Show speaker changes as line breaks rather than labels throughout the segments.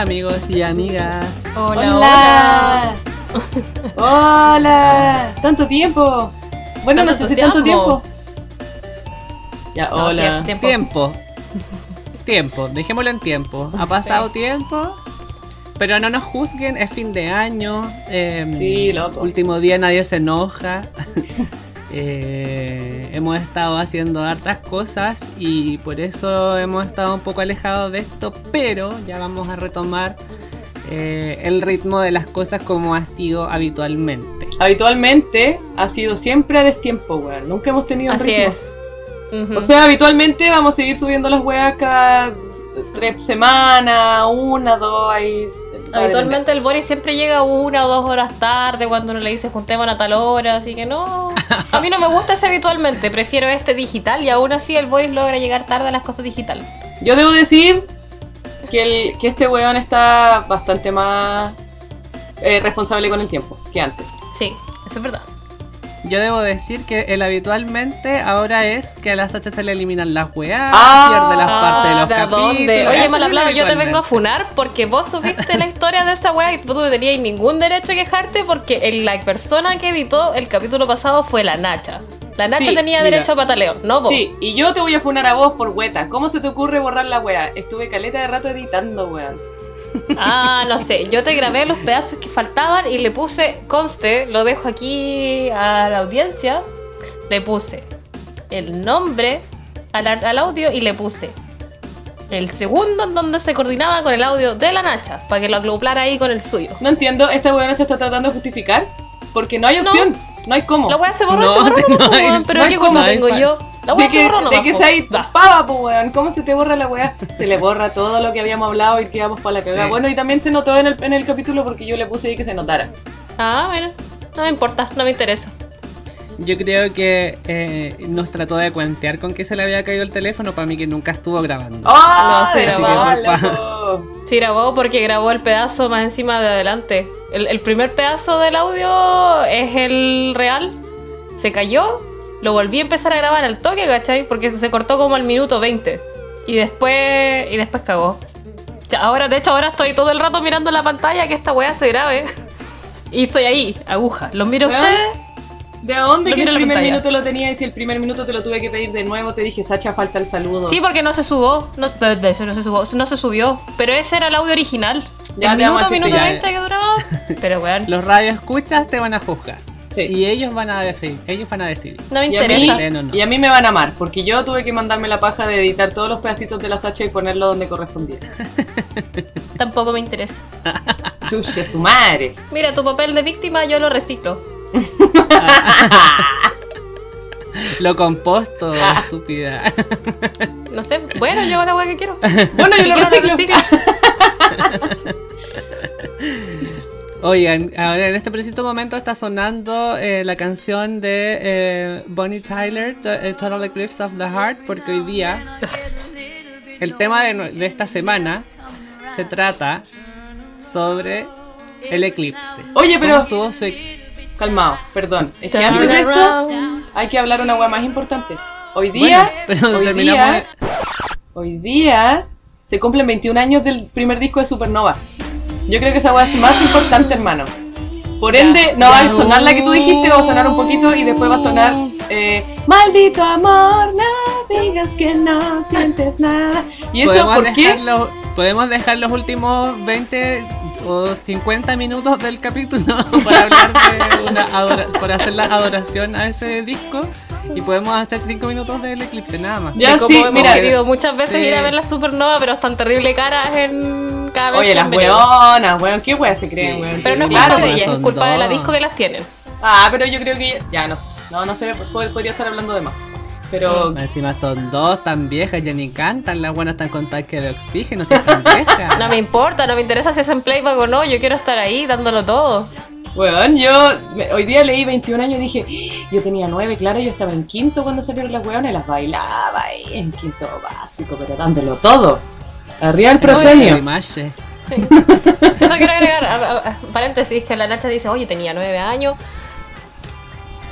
Hola, amigos y amigas.
Hola, hola. Hola. Tanto tiempo. Bueno, no sé si tanto tiempo. Ya,
No, sí,
hola.
tiempo.
Tiempo. Tiempo, dejémoslo en tiempo. Ha pasado tiempo. Pero no nos juzguen, es fin de año. eh,
Sí, loco.
Último día nadie se enoja. Eh, hemos estado haciendo hartas cosas y por eso hemos estado un poco alejados de esto, pero ya vamos a retomar eh, el ritmo de las cosas como ha sido habitualmente.
Habitualmente ha sido siempre a destiempo, weón. Nunca hemos tenido
Así
ritmo.
es.
O sea, habitualmente vamos a seguir subiendo las weas cada tres semanas, una, dos, ahí.
Habitualmente el Boris siempre llega una o dos horas tarde cuando uno le dice juntemos a tal hora, así que no. A mí no me gusta ese habitualmente, prefiero este digital y aún así el Boris logra llegar tarde a las cosas digitales.
Yo debo decir que, el, que este weón está bastante más eh, responsable con el tiempo que antes.
Sí, eso es verdad.
Yo debo decir que el habitualmente ahora es que a las H se le eliminan las weas,
Ah,
pierde las partes de los
¿de
capítulos.
dónde? Oye, mal yo te vengo a funar porque vos subiste la historia de esa wea y tú no tenías ningún derecho a quejarte porque el- la persona que editó el capítulo pasado fue la Nacha. La Nacha
Sí,
tenía
mira.
derecho a pataleo, no vos.
Sí, y yo te voy a funar a vos por hueta. ¿Cómo se te ocurre borrar la wea? Estuve caleta de rato editando, weón.
Ah, no sé, yo te grabé los pedazos que faltaban y le puse, conste, lo dejo aquí a la audiencia, le puse el nombre al, al audio y le puse el segundo en donde se coordinaba con el audio de la Nacha, para que lo acoplara ahí con el suyo.
No entiendo, esta weona se está tratando de justificar porque no hay opción, no, hay cómo.
La weá se borró,
No,
se borró,
no
nomás,
hay-
weón, pero ¿qué culpa tengo yo? La
de
weá se
que,
borró
de
nomás,
que
po.
se ahí
Va.
pava, weón. ¿Cómo se te borra la weá? Se le borra todo lo que habíamos hablado y quedamos para la cagada.
Sí.
Bueno, y también se notó en el, en el capítulo porque yo le puse ahí que se notara.
Ah, bueno, no me importa, no me interesa.
Yo creo que eh, nos trató de cuentear con que se le había caído el teléfono para mí que nunca estuvo grabando.
¡Oh!
No, se
que,
grabó.
Sí, grabó porque grabó el pedazo más encima de adelante. El, el primer pedazo del audio es el real. Se cayó, lo volví a empezar a grabar al toque, ¿cachai? Porque se cortó como al minuto 20. Y después. Y después cagó. Ahora, de hecho, ahora estoy todo el rato mirando la pantalla que esta weá se grabe. Y estoy ahí, aguja. ¿Los miro a ustedes?
¿De dónde que el primer
pantalla.
minuto lo tenía y si el primer minuto te lo tuve que pedir de nuevo? Te dije, Sacha, falta el saludo.
Sí, porque no se subió. No, de eso no se subió. No se subió. Pero ese era el audio original.
Ya
el minuto, minuto
que ya-
20 que duraba. Pero weón.
Los radioescuchas te van a juzgar.
Sí.
Y ellos van a decidir. Ellos van a decidir.
No me
Y a, mí,
interesa.
No, no.
y a mí me van a amar, porque yo tuve que mandarme la paja de editar todos los pedacitos de la Sacha y ponerlo donde correspondía.
Tampoco me interesa.
Chuche, su madre.
Mira, tu papel de víctima yo lo reciclo.
Lo composto, estúpida.
No sé. Bueno, yo hago la weá que quiero.
Bueno, yo lo
quiero,
reciclo.
Oigan, ahora en este preciso momento está sonando eh, la canción de eh, Bonnie Tyler, eh, Total Eclipse of the Heart, porque hoy día el tema de, esta semana se trata sobre el eclipse.
Oye, pero-
¿Cómo estuvo su e-
Calmado, perdón. Es que antes de esto
around.
hay que hablar una weá más importante. Hoy día,
Bueno, pero
hoy,
terminamos
día hoy día se cumplen 21 años del primer disco de Supernova. Yo creo que esa weá es más importante, hermano. Por ende, no va a sonar la que tú dijiste, va a sonar un poquito y después va a sonar eh, Maldito amor, no digas que no sientes nada. ¿Y eso
¿Podemos
por qué?
los, podemos dejar los últimos 20 o 50 minutos del capítulo para hablar de una adora- para hacer la adoración a ese disco y podemos hacer 5 minutos del eclipse nada más.
Ya
como
sí,
hemos
mira.
querido muchas veces
Sí.
ir a ver la supernova, pero están terrible caras en cada vez
Oye, las weonas, weón, ¿qué weá se creen,
Sí.
weón?
Pero no es
Claro,
culpa de
pues,
ellas, es culpa de la
dos.
disco que las tienen.
Ah, pero yo creo que ya no sé. No, no sé, pod- podría estar hablando de más. Pero
Encima son dos tan viejas, ya ni cantan, las buenas están con tanque de oxígeno, si están viejas.
No me importa, no me interesa si es en playback o no, yo quiero estar ahí dándolo todo.
Weón, yo me- hoy día leí 21 años y dije, "Ah, yo tenía 9, claro, yo estaba en quinto cuando salieron las weonas y las bailaba ahí en quinto básico, pero dándolo todo. Arriba el proscenio.
Sí. Eso quiero agregar, a- a- a- paréntesis, que la Nacha dice, oye, tenía nueve años.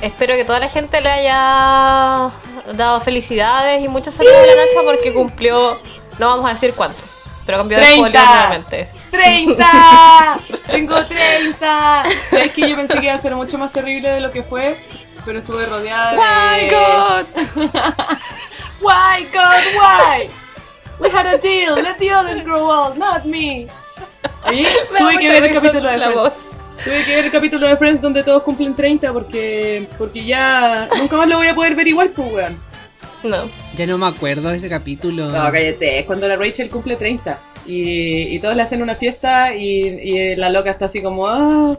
Espero que toda la gente le haya dado felicidades y muchos saludos a la Nacha porque cumplió, no vamos a decir cuántos, pero cambió de
30.
folio nuevamente.
¡30! ¡Tengo 30! ¿Sabes que yo pensé que iba a ser mucho más terrible de lo que fue? Pero estuve rodeada de...
¡My God!
Why, God, why? We had a deal. Let the others grow old, not me. Ahí tuve que ver el capítulo de
la voz.
Tuve que ver el capítulo de Friends donde todos cumplen 30 porque porque ya nunca más lo voy a poder ver igual, pues, weón.
No.
Ya no me acuerdo de ese capítulo.
No, cállate, es cuando la Rachel cumple 30 y, y todos le hacen una fiesta y, y la loca está así como, ah,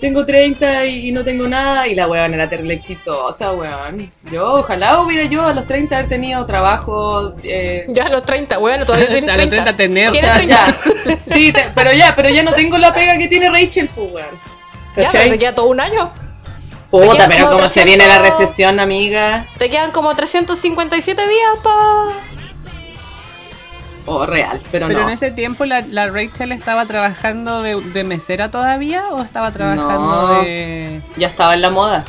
tengo 30 y, y no tengo nada y la weón era terrible exitosa, weón. Yo, ojalá hubiera yo a los 30 haber tenido trabajo, eh,
Ya a los 30, bueno, todavía tienes
A los 30 tener,
o
¿Tienes
sea,
30?
ya, sí, te- pero ya, pero ya no tengo la pega que tiene Rachel, pues, weón.
Ya, pero te queda todo un año.
Puta, pero
como
se viene la
300.
recesión, amiga.
Te quedan como 357 días pa...
Oh, real, pero,
Pero
no.
en ese tiempo la, la Rachel estaba trabajando de, de mesera todavía o estaba trabajando
No.
de...
Ya estaba en la moda.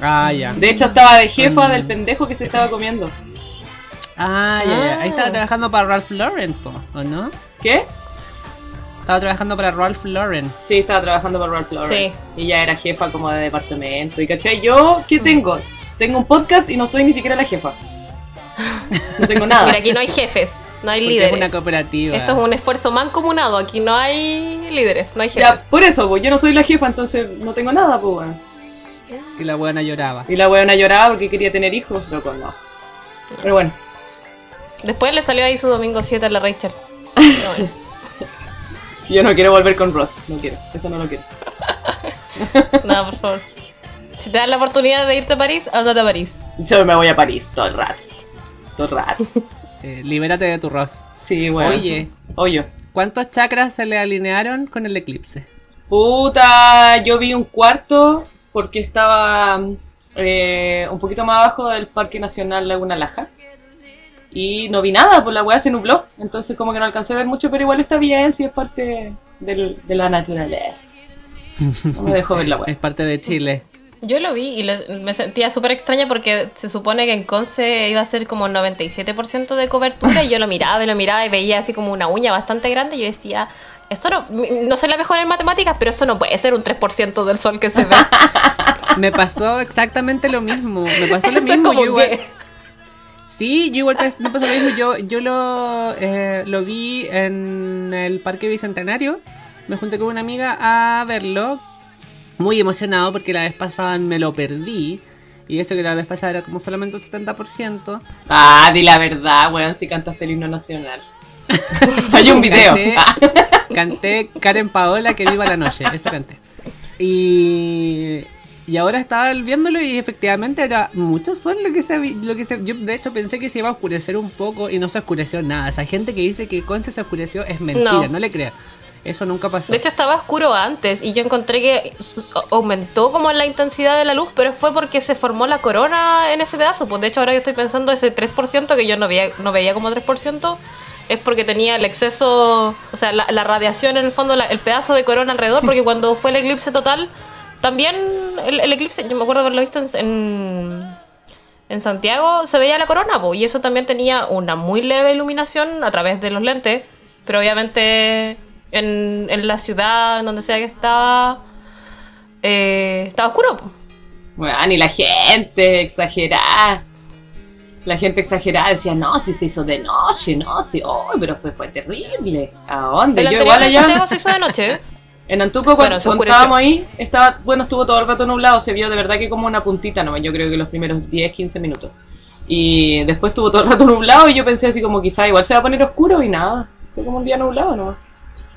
Ah, ya.
De hecho, estaba de jefa del pendejo que se estaba comiendo.
Ah, ya, ya. Ahí estaba
Ah.
trabajando para Ralph Lauren, po, ¿o no?
¿Qué?
Estaba trabajando para Ralph Lauren.
Sí, estaba trabajando para Ralph Lauren.
Sí.
Y ya era jefa como de departamento. Y caché, yo, ¿qué tengo? Tengo un podcast y no soy ni siquiera la jefa. No tengo nada.
Mira, aquí no hay jefes, no hay
Porque
líderes.
es una cooperativa.
Esto es un esfuerzo mancomunado, aquí no hay líderes, no hay
ya,
jefes.
por eso, pues yo no soy la jefa, entonces no tengo nada, pues weón.
Y la buena lloraba.
Y la weona lloraba porque quería tener hijos. Loco, no. Pero bueno.
Después le salió ahí su domingo 7 a la Rachel. Pero bueno.
Yo no quiero volver con Ross. No quiero. Eso no lo quiero.
Nada, por favor. Si te dan la oportunidad de irte a París, ándate a París.
Yo me voy a París todo el rato. Todo el rato.
Eh, libérate de tu Ross.
Sí, bueno.
Oye.
Oye.
¿Cuántos chakras se le alinearon con el eclipse?
Puta, yo vi un cuarto porque estaba eh, un poquito más abajo del Parque Nacional Laguna Laja. Y no vi nada, pues la weá se nubló. Entonces como que no alcancé a ver mucho, pero igual está bien si es parte del- de la naturaleza. No me dejó ver la
Es
weá.
parte de Chile.
Yo lo vi y le- me sentía súper extraña porque se supone que en Conce iba a ser como 97% de cobertura y yo lo miraba y lo miraba y veía así como una uña bastante grande y yo decía, eso no, no soy la mejor en matemáticas, pero eso no puede ser un 3% del sol que se ve.
Me pasó exactamente lo mismo. Me pasó lo
Eso es
mismo.
como
Yo igual, Sí, yo igual me pasó lo mismo. Yo, yo lo, eh, lo vi en el Parque Bicentenario. Me junté con una amiga a verlo. Muy emocionado porque la vez pasada me lo perdí. Y eso que la vez pasada era como solamente un 70%.
Ah, di la verdad, weón, si cantaste el himno nacional. Hay un video.
Canté, canté Karen Paola que viva la noche. Eso canté. Y, y ahora estaba viéndolo y efectivamente era mucho sol lo que se lo que se, Yo de hecho pensé que se iba a oscurecer un poco y no se oscureció nada. Esa gente que dice que Conce se oscureció es mentira, no,
No.
le crean. Eso nunca pasó.
De hecho estaba oscuro antes y yo encontré que aumentó como la intensidad de la luz, pero fue porque se formó la corona en ese pedazo. Pues de hecho ahora yo estoy pensando ese 3% que yo no veía, no veía como 3%, es porque tenía el exceso, o sea, la, la radiación en el fondo, la- el pedazo de corona alrededor, porque cuando fue el eclipse total, también el, el eclipse, yo me acuerdo haberlo visto en... en en Santiago se veía la corona, po, y eso también tenía una muy leve iluminación a través de los lentes, pero obviamente en, en la ciudad, en donde sea que estaba, eh, estaba oscuro. po.
Weón, y la gente exagerada. La gente exagerada decía, no, si se hizo de noche, no, si, oh, pero fue, fue terrible. ¿A dónde?
El
Yo
anterior
igual
de
allá.
Santiago se hizo de noche.
En Antuco, cuando,
Bueno,
estábamos ahí, estaba, bueno, estuvo todo el rato nublado, se vio de verdad que como una puntita nomás, yo creo que los primeros 10, 15 minutos. Y después estuvo todo el rato nublado y yo pensé así como quizá igual se va a poner oscuro y nada, fue como un día nublado nomás.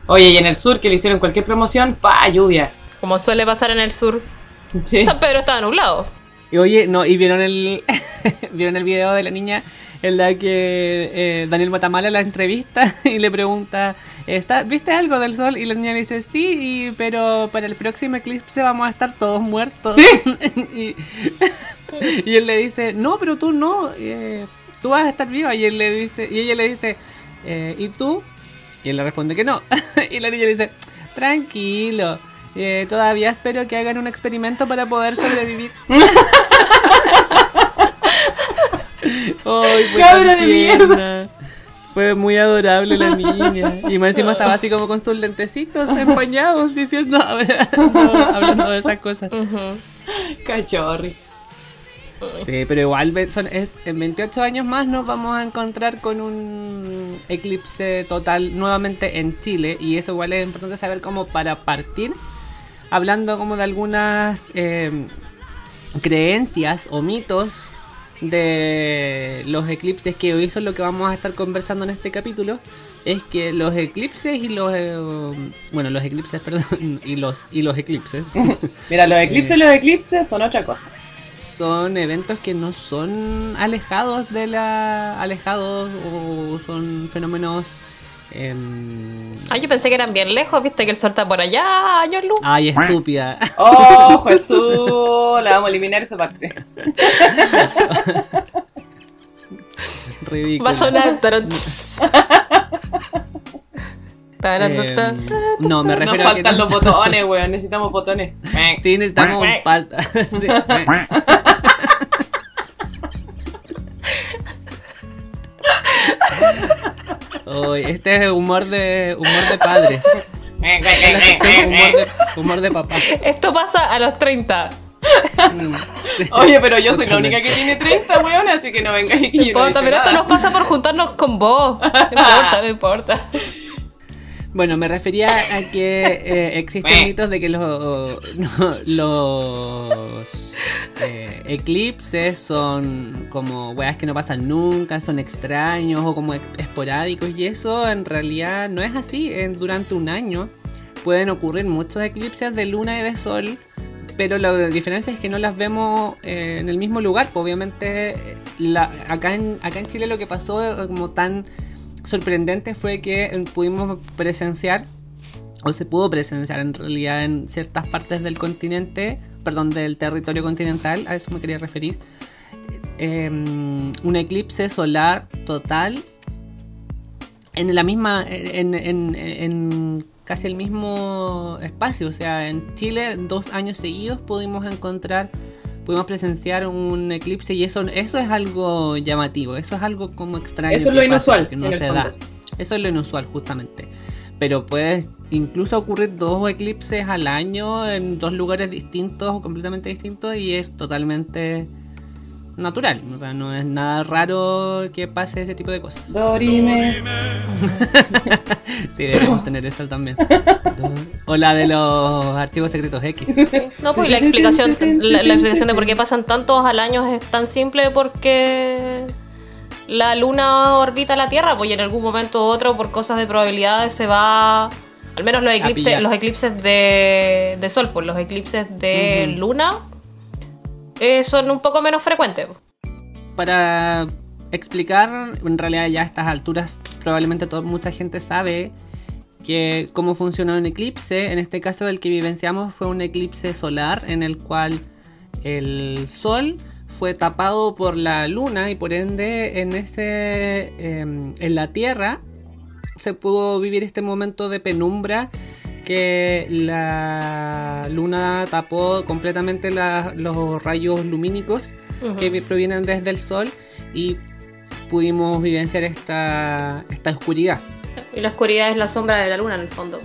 Oye, y en el sur que le hicieron cualquier promoción, pa, lluvia.
Como suele pasar en el sur.
Sí.
San Pedro estaba nublado.
Y oye, no, y vieron el vieron el video de la niña en la que eh, Daniel Matamala la entrevista y le pregunta, ¿Está, ¿viste algo del sol? Y la niña le dice, sí, y- pero para el próximo eclipse vamos a estar todos muertos.
Sí.
y, y él le dice, no, pero tú no, eh, tú vas a estar viva. Y él le dice, y ella le dice, "Eh, ¿y tú? Y él le responde que no. y la niña le dice, tranquilo. Eh, todavía espero que hagan un experimento para poder sobrevivir. Ay, fue
Cabra de
tierna. Fue muy adorable la niña. Y más encima estaba así como con sus lentecitos empañados diciendo, hablando, hablando de esas cosas.
Cachorri.
Sí, pero igual son, es, en 28 años más nos vamos a encontrar con un eclipse total nuevamente en Chile. Y eso igual es importante saber como para partir, hablando como de algunas eh, creencias o mitos de los eclipses que hoy son lo que vamos a estar conversando en este capítulo es que los eclipses y los eh, bueno los eclipses perdón y los y los eclipses
Mira, los eclipses los eclipses son otra cosa.
son eventos que no son alejados de la alejados o son fenómenos em,
Ah, yo pensé que eran bien lejos, viste que el sol está por allá, luz.
ay estúpida
¡Oh, Jesús! La vamos a eliminar esa parte.
ridículo
Va a sonar. tarot.
Em, no me
Nos
refiero a que
faltan los botones, weón. Necesitamos botones.
sí necesitamos un pal sí. Este es humor de humor de padres humor de, humor de papá
Esto pasa a los 30.
Mm, sí.
Oye, pero yo soy la única que tiene 30, weón, así que no vengáis.
No
no
importa,
dicho
pero esto nos pasa por juntarnos con vos. No importa, no importa.
Bueno, me refería a que eh, existen mitos de que los, no, los eh, eclipses son como weas que no pasan nunca, son extraños o como esporádicos y eso en realidad no es así. En- durante un año pueden ocurrir muchos eclipses de luna y de sol, pero la diferencia es que no las vemos eh, en el mismo lugar. Pues, obviamente eh, la- acá, en, acá en Chile lo que pasó como tan sorprendente fue que eh, pudimos presenciar o se pudo presenciar en realidad en ciertas partes del continente, perdón, del territorio continental, a eso me quería referir, eh, un eclipse solar total en la misma, en, en- en casi el mismo espacio, o sea, en Chile dos años seguidos pudimos encontrar, pudimos presenciar un eclipse y eso, eso es algo llamativo, eso es algo como extraño.
Eso es lo
pasa,
inusual,
que no se da. Eso es lo inusual, justamente. Pero puede incluso ocurrir dos eclipses al año en dos lugares distintos o completamente distintos y es totalmente natural. O sea, no es nada raro que pase ese tipo de cosas.
Dorime.
Sí, deberíamos tener esa también. O la de los archivos secretos X.
No, pues la explicación, la, la explicación de por qué pasan tantos al año es tan simple porque la luna orbita la Tierra, pues y en algún momento u otro, por cosas de probabilidades, se va. Al menos los eclipses, los eclipses de, de sol, pues los eclipses de luna eh, son un poco menos frecuentes.
Para explicar, en realidad ya a estas alturas probablemente todo, mucha gente sabe que cómo funciona un eclipse. En este caso el que vivenciamos fue un eclipse solar en el cual el sol fue tapado por la luna y por ende en ese em, en la Tierra se pudo vivir este momento de penumbra que la luna tapó completamente la- los rayos lumínicos que vi- provienen desde el sol y pudimos vivenciar esta, esta oscuridad.
Y la oscuridad es la sombra de la luna en el fondo.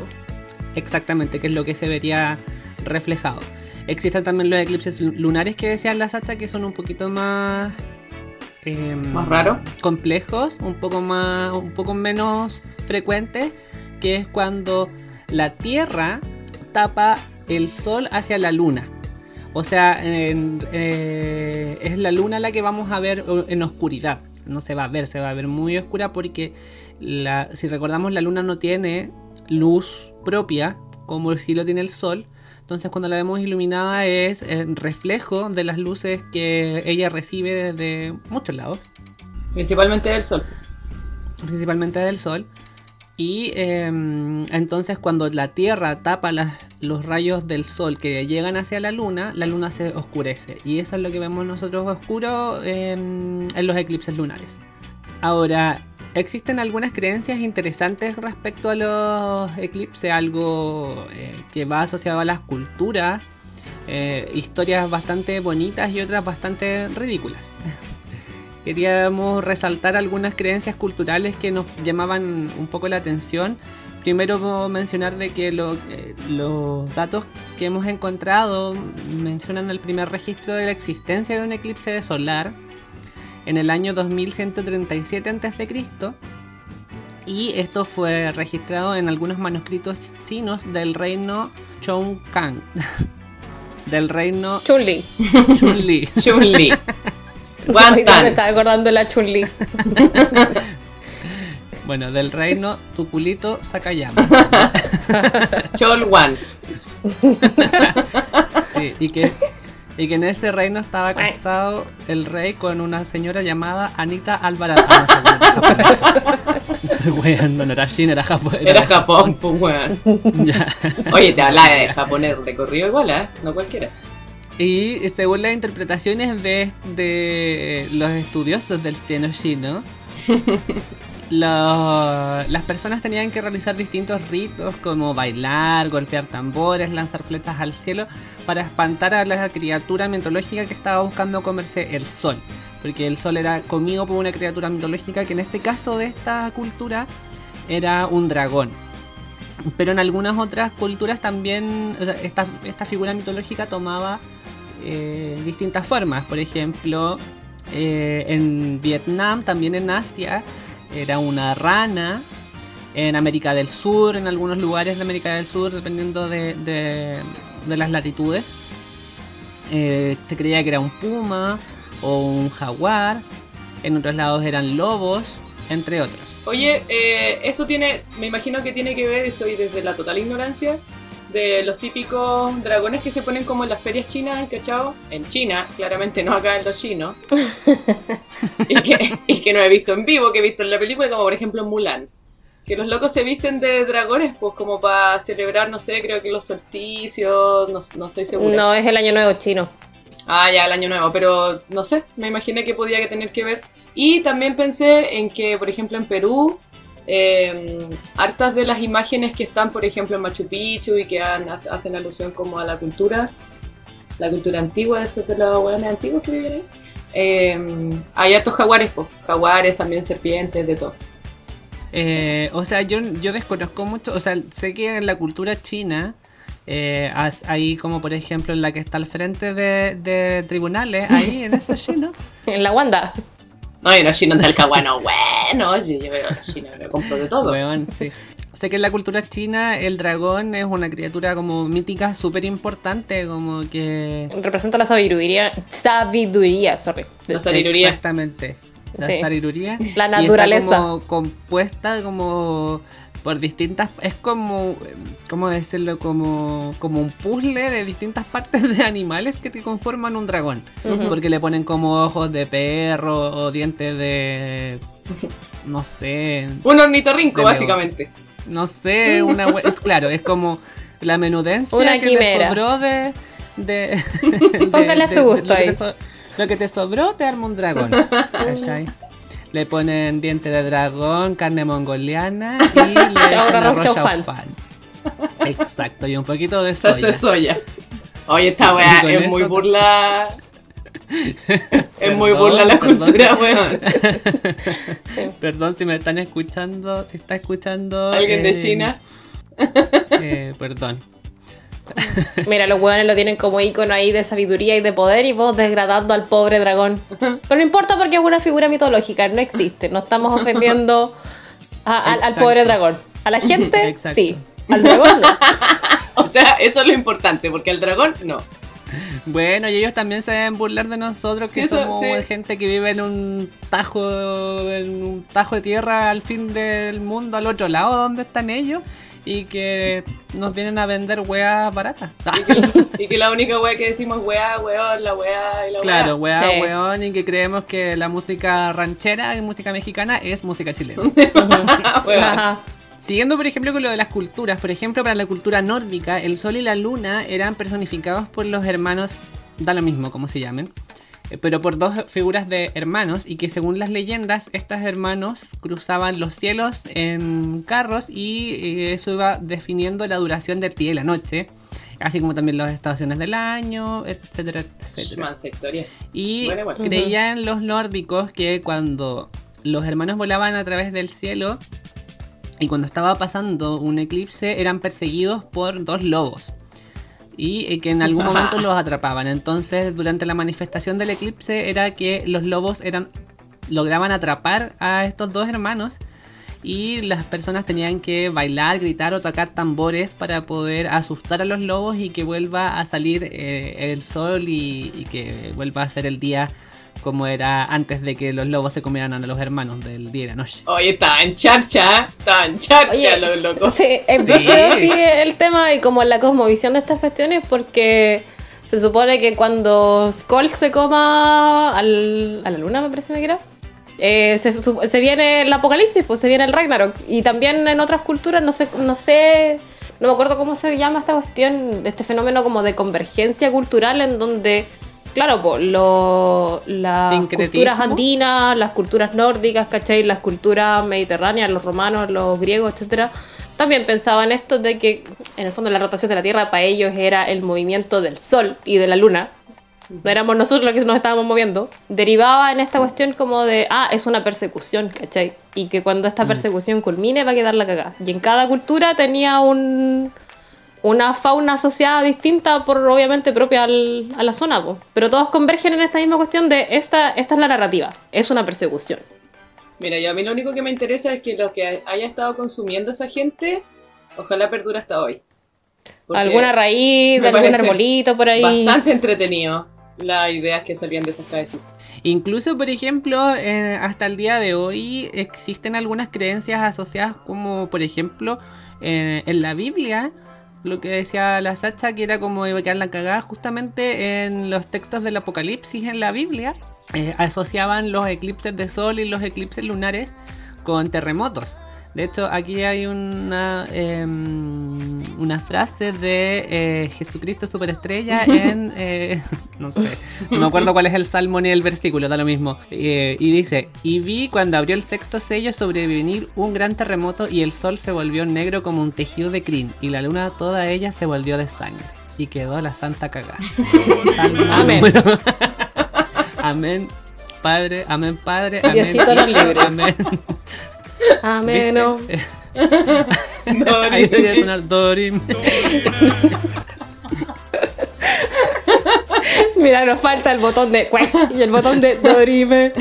Exactamente, que es lo que se vería reflejado. Existen también los eclipses lunares que decían la Sacha, que son un poquito más... em,
¿Más raro?
Complejos, un poco, más, un poco menos frecuentes, que es cuando la Tierra tapa el Sol hacia la Luna. O sea, eh, es la Luna la que vamos a ver en oscuridad. No se va a ver, se va a ver muy oscura porque la, si recordamos la Luna no tiene luz propia como si lo tiene el Sol. Entonces cuando la vemos iluminada es el reflejo de las luces que ella recibe desde muchos lados
Principalmente del sol.
principalmente del sol. Y eh, entonces cuando la Tierra tapa los rayos del sol que llegan hacia la luna, la luna se oscurece. Y eso es lo que vemos nosotros oscuro eh, en los eclipses lunares. Ahora, existen algunas creencias interesantes respecto a los eclipses, algo eh, que va asociado a las culturas, eh, historias bastante bonitas y otras bastante ridículas. queríamos resaltar algunas creencias culturales que nos llamaban un poco la atención. Primero mencionar de que lo- eh, los datos que hemos encontrado mencionan el primer registro de la existencia de un eclipse solar en el año 2137 a.C. Y esto fue registrado en algunos manuscritos chinos del reino Chongkang. del reino
Chun-Li.
Chunli.
Chun-Li.
Me estaba acordando de la Chun-Li.
Bueno, del reino Tuculito Sakayama.
Cholwan.
Sí, y, que, y que en ese reino estaba casado el rey con una señora llamada Anita Alvarado. Ah, no. Estoy weando, no era China, era Japón.
Era Japón, pues weón. Oye, te hablaba de japonés recorrido igual, ¿eh? No cualquiera.
Y según las interpretaciones de, de los estudiosos del cielo chino, lo- las personas tenían que realizar distintos ritos como bailar, golpear tambores, lanzar flechas al cielo para espantar a la criatura mitológica que estaba buscando comerse el sol. Porque el sol era comido por una criatura mitológica que en este caso de esta cultura era un dragón. Pero en algunas otras culturas también o sea, esta, esta figura mitológica tomaba eh, distintas formas. Por ejemplo, eh, en Vietnam, también en Asia, era una rana. En América del Sur, en algunos lugares de América del Sur, dependiendo de, de- de las latitudes, eh, se creía que era un puma o un jaguar. En otros lados eran lobos, entre otros.
Oye, eh, eso tiene, me imagino que tiene que ver, estoy desde la total ignorancia, de los típicos dragones que se ponen como en las ferias chinas, ¿cachao? En China, claramente no acá en los chinos. y, que, y que no he visto en vivo, que he visto en la película, como por ejemplo en Mulan. Que los locos se visten de dragones, pues como para celebrar, no sé, creo que los solsticios, no, no estoy segura.
No, es el año nuevo chino.
Ah, ya, el año nuevo, pero no sé, me imaginé que podía tener que ver. Y también pensé en que, por ejemplo, en Perú, eh, hartas de las imágenes que están, por ejemplo, en Machu Picchu y que han- hacen alusión como a la cultura, la cultura antigua de esos de los hueones antiguos que vivían ahí, eh, hay hartos jaguares, pues, jaguares, también serpientes, de todo.
Eh, o sea, yo, yo desconozco mucho, o sea, sé que en la cultura china, eh, ahí como por ejemplo en la que está al frente de, de tribunales, ahí en eso chino,
En la Wanda.
No, y no chino el jaguar, no, bueno, oye, yo veo a China, me compro de todo.
weón, sí. Sé que en la cultura china el dragón es una criatura como mítica súper importante, como que...
Representa la sabiduría. Sabiduría, sorry.
La sabiduría.
Exactamente. La
Sí.
sabiduría.
La
Y está
naturaleza.
como compuesta como por distintas... Es como... ¿Cómo decirlo? Como, como un puzzle de distintas partes de animales que te conforman un dragón. Porque le ponen como ojos de perro o dientes de... No sé.
Un ornitorrinco, básicamente.
No sé, una hue- es claro, es como la menudencia
Una
que
quimera.
te sobró de, de, de-
Póngale a su
de- de
gusto
lo que
ahí.
so- lo que te sobró te arma un dragón. Le ponen diente de dragón, carne mongoliana y le echan
arroz chaufán.
Exacto, y un poquito de
Salsa
soya.
de soya. Oye, esta weá es muy
te-
burla. es muy burla la
perdón.
cultura, weón.
Perdón si me están escuchando, si está escuchando
Alguien de
eh,
China.
eh, perdón.
Mira, los hueones lo tienen como icono ahí de sabiduría y de poder y vos degradando al pobre dragón. Pero no importa porque es una figura mitológica, no existe. No estamos ofendiendo a- al, pobre dragón. A la gente,
Exacto.
sí. Al dragón no.
O sea, eso es lo importante, porque al dragón no.
Bueno, y ellos también se deben burlar de nosotros, que
Sí, eso,
somos
sí.
gente que vive en un tajo, en un tajo de tierra al fin del mundo, al otro lado donde están ellos, y que nos vienen a vender weas baratas.
Y que la única weá que decimos es weá, weón, la weá y la
claro,
weá.
wea,
Sí.
weón, y que creemos que la música ranchera y música mexicana es música chilena. Siguiendo, por ejemplo, con lo de las culturas, por ejemplo, para la cultura nórdica, el sol y la luna eran personificados por los hermanos, da lo mismo como se llamen, eh, pero por dos figuras de hermanos, y que según las leyendas, estos hermanos cruzaban los cielos en carros y eh, eso iba definiendo la duración del día y la noche. así como también las estaciones del año, etcétera, etcétera. Y
Bueno,
creían los nórdicos que cuando los hermanos volaban a través del cielo y cuando estaba pasando un eclipse eran perseguidos por dos lobos. Y eh, que en algún momento los atrapaban. Entonces, durante la manifestación del eclipse era que los lobos eran lograban atrapar a estos dos hermanos y las personas tenían que bailar, gritar o tocar tambores para poder asustar a los lobos y que vuelva a salir eh, el sol y, y que vuelva a ser el día como era antes de que los lobos se comieran a los hermanos del día y la noche.
Oye, estaban charcha, ¿eh? estaban charcha
Oye,
los locos.
Sí, es
Sí.
el tema y como la cosmovisión de estas cuestiones porque se supone que cuando Skull se coma al- a la luna, me parece que era, eh, se, su- se viene el apocalipsis, pues se viene el Ragnarok. Y también en otras culturas, no sé, no sé, no me acuerdo cómo se llama esta cuestión, de este fenómeno como de convergencia cultural en donde... Claro, pues lo, las culturas andinas, las culturas nórdicas, ¿cachai? Las culturas mediterráneas, los romanos, los griegos, etcétera, también pensaban esto de que en el fondo la rotación de la Tierra para ellos era el movimiento del Sol y de la Luna. No éramos nosotros los que nos estábamos moviendo. Derivaba en esta cuestión como de, ah, es una persecución, ¿cachai? Y que cuando esta persecución culmine va a quedar la cagada. Y en cada cultura tenía un, una fauna asociada distinta, por obviamente propia al- a la zona, po. pero todos convergen en esta misma cuestión de esta, esta es la narrativa, es una persecución.
Mira, yo a mí lo único que me interesa es que lo que haya estado consumiendo esa gente, ojalá perdure hasta hoy. Porque
Alguna raíz, de algún arbolito por ahí.
Bastante entretenido las ideas que salían de esas cabecitas.
Incluso, por ejemplo, eh, hasta el día de hoy existen algunas creencias asociadas como, por ejemplo, eh, en la Biblia, lo que decía la Sacha, que era como iba la cagada, justamente en los textos del Apocalipsis en la Biblia, eh, asociaban los eclipses de sol y los eclipses lunares con terremotos. De hecho, aquí hay una, em, una frase de eh, Jesucristo Superestrella en... eh, no sé, no me acuerdo cuál es el salmo ni el versículo, da lo mismo. Eh, y dice, y vi cuando abrió el sexto sello sobrevenir un gran terremoto y el sol se volvió negro como un tejido de crin y la luna toda ella se volvió de sangre. Y quedó la santa cagada.
Amén.
Amén. Padre, amén, Padre, amén.
Diosito nos libre.
Amén.
Ameno.
Ahí debería sonar Dorim.
Mira, nos falta el botón de y el botón de Dorime.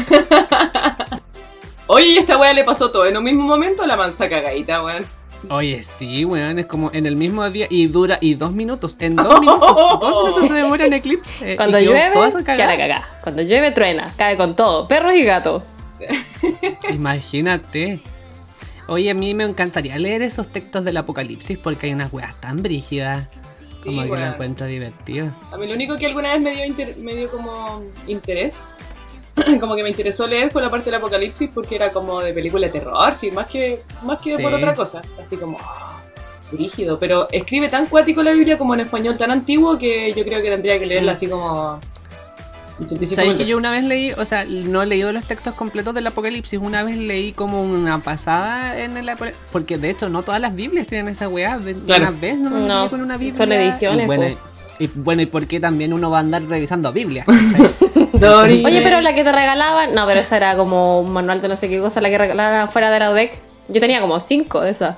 Oye, y esta weá le pasó todo en un mismo momento a la mansa cagadita, weón.
Oye, sí, weón, es como en el mismo día y dura, y dos minutos, en dos minutos, dos minutos se demora en eclipse.
Cuando
y
llueve, cagá. Cuando llueve, truena. Cae con todo. Perros y gatos.
Imagínate. Oye, a mí me encantaría leer esos textos del apocalipsis porque hay unas weas tan brígidas.
Sí,
como que lo encuentro divertido.
A mí lo único que alguna vez me dio, inter- me dio como interés, como que me interesó leer fue la parte del apocalipsis porque era como de película de terror, sí, más que, más que
Sí.
por otra cosa. Así como, ah, rígido. Pero escribe tan cuático la Biblia como en español tan antiguo que yo creo que tendría que leerla así como... 85
¿Sabes que yo una vez leí, o sea, no he leído los textos completos del Apocalipsis, una vez leí como una pasada en el Apocalipsis, porque de hecho no todas las Biblias tienen esa weá,
Claro.
una vez no me
No,
con una Biblia.
son ediciones,
Y bueno, y, bueno, y por qué también uno va a andar revisando Biblia.
Oye, pero la que te regalaban. No, pero esa era como un manual de no sé qué cosa, la que regalaban fuera de la UDEC. Yo tenía como cinco de esas.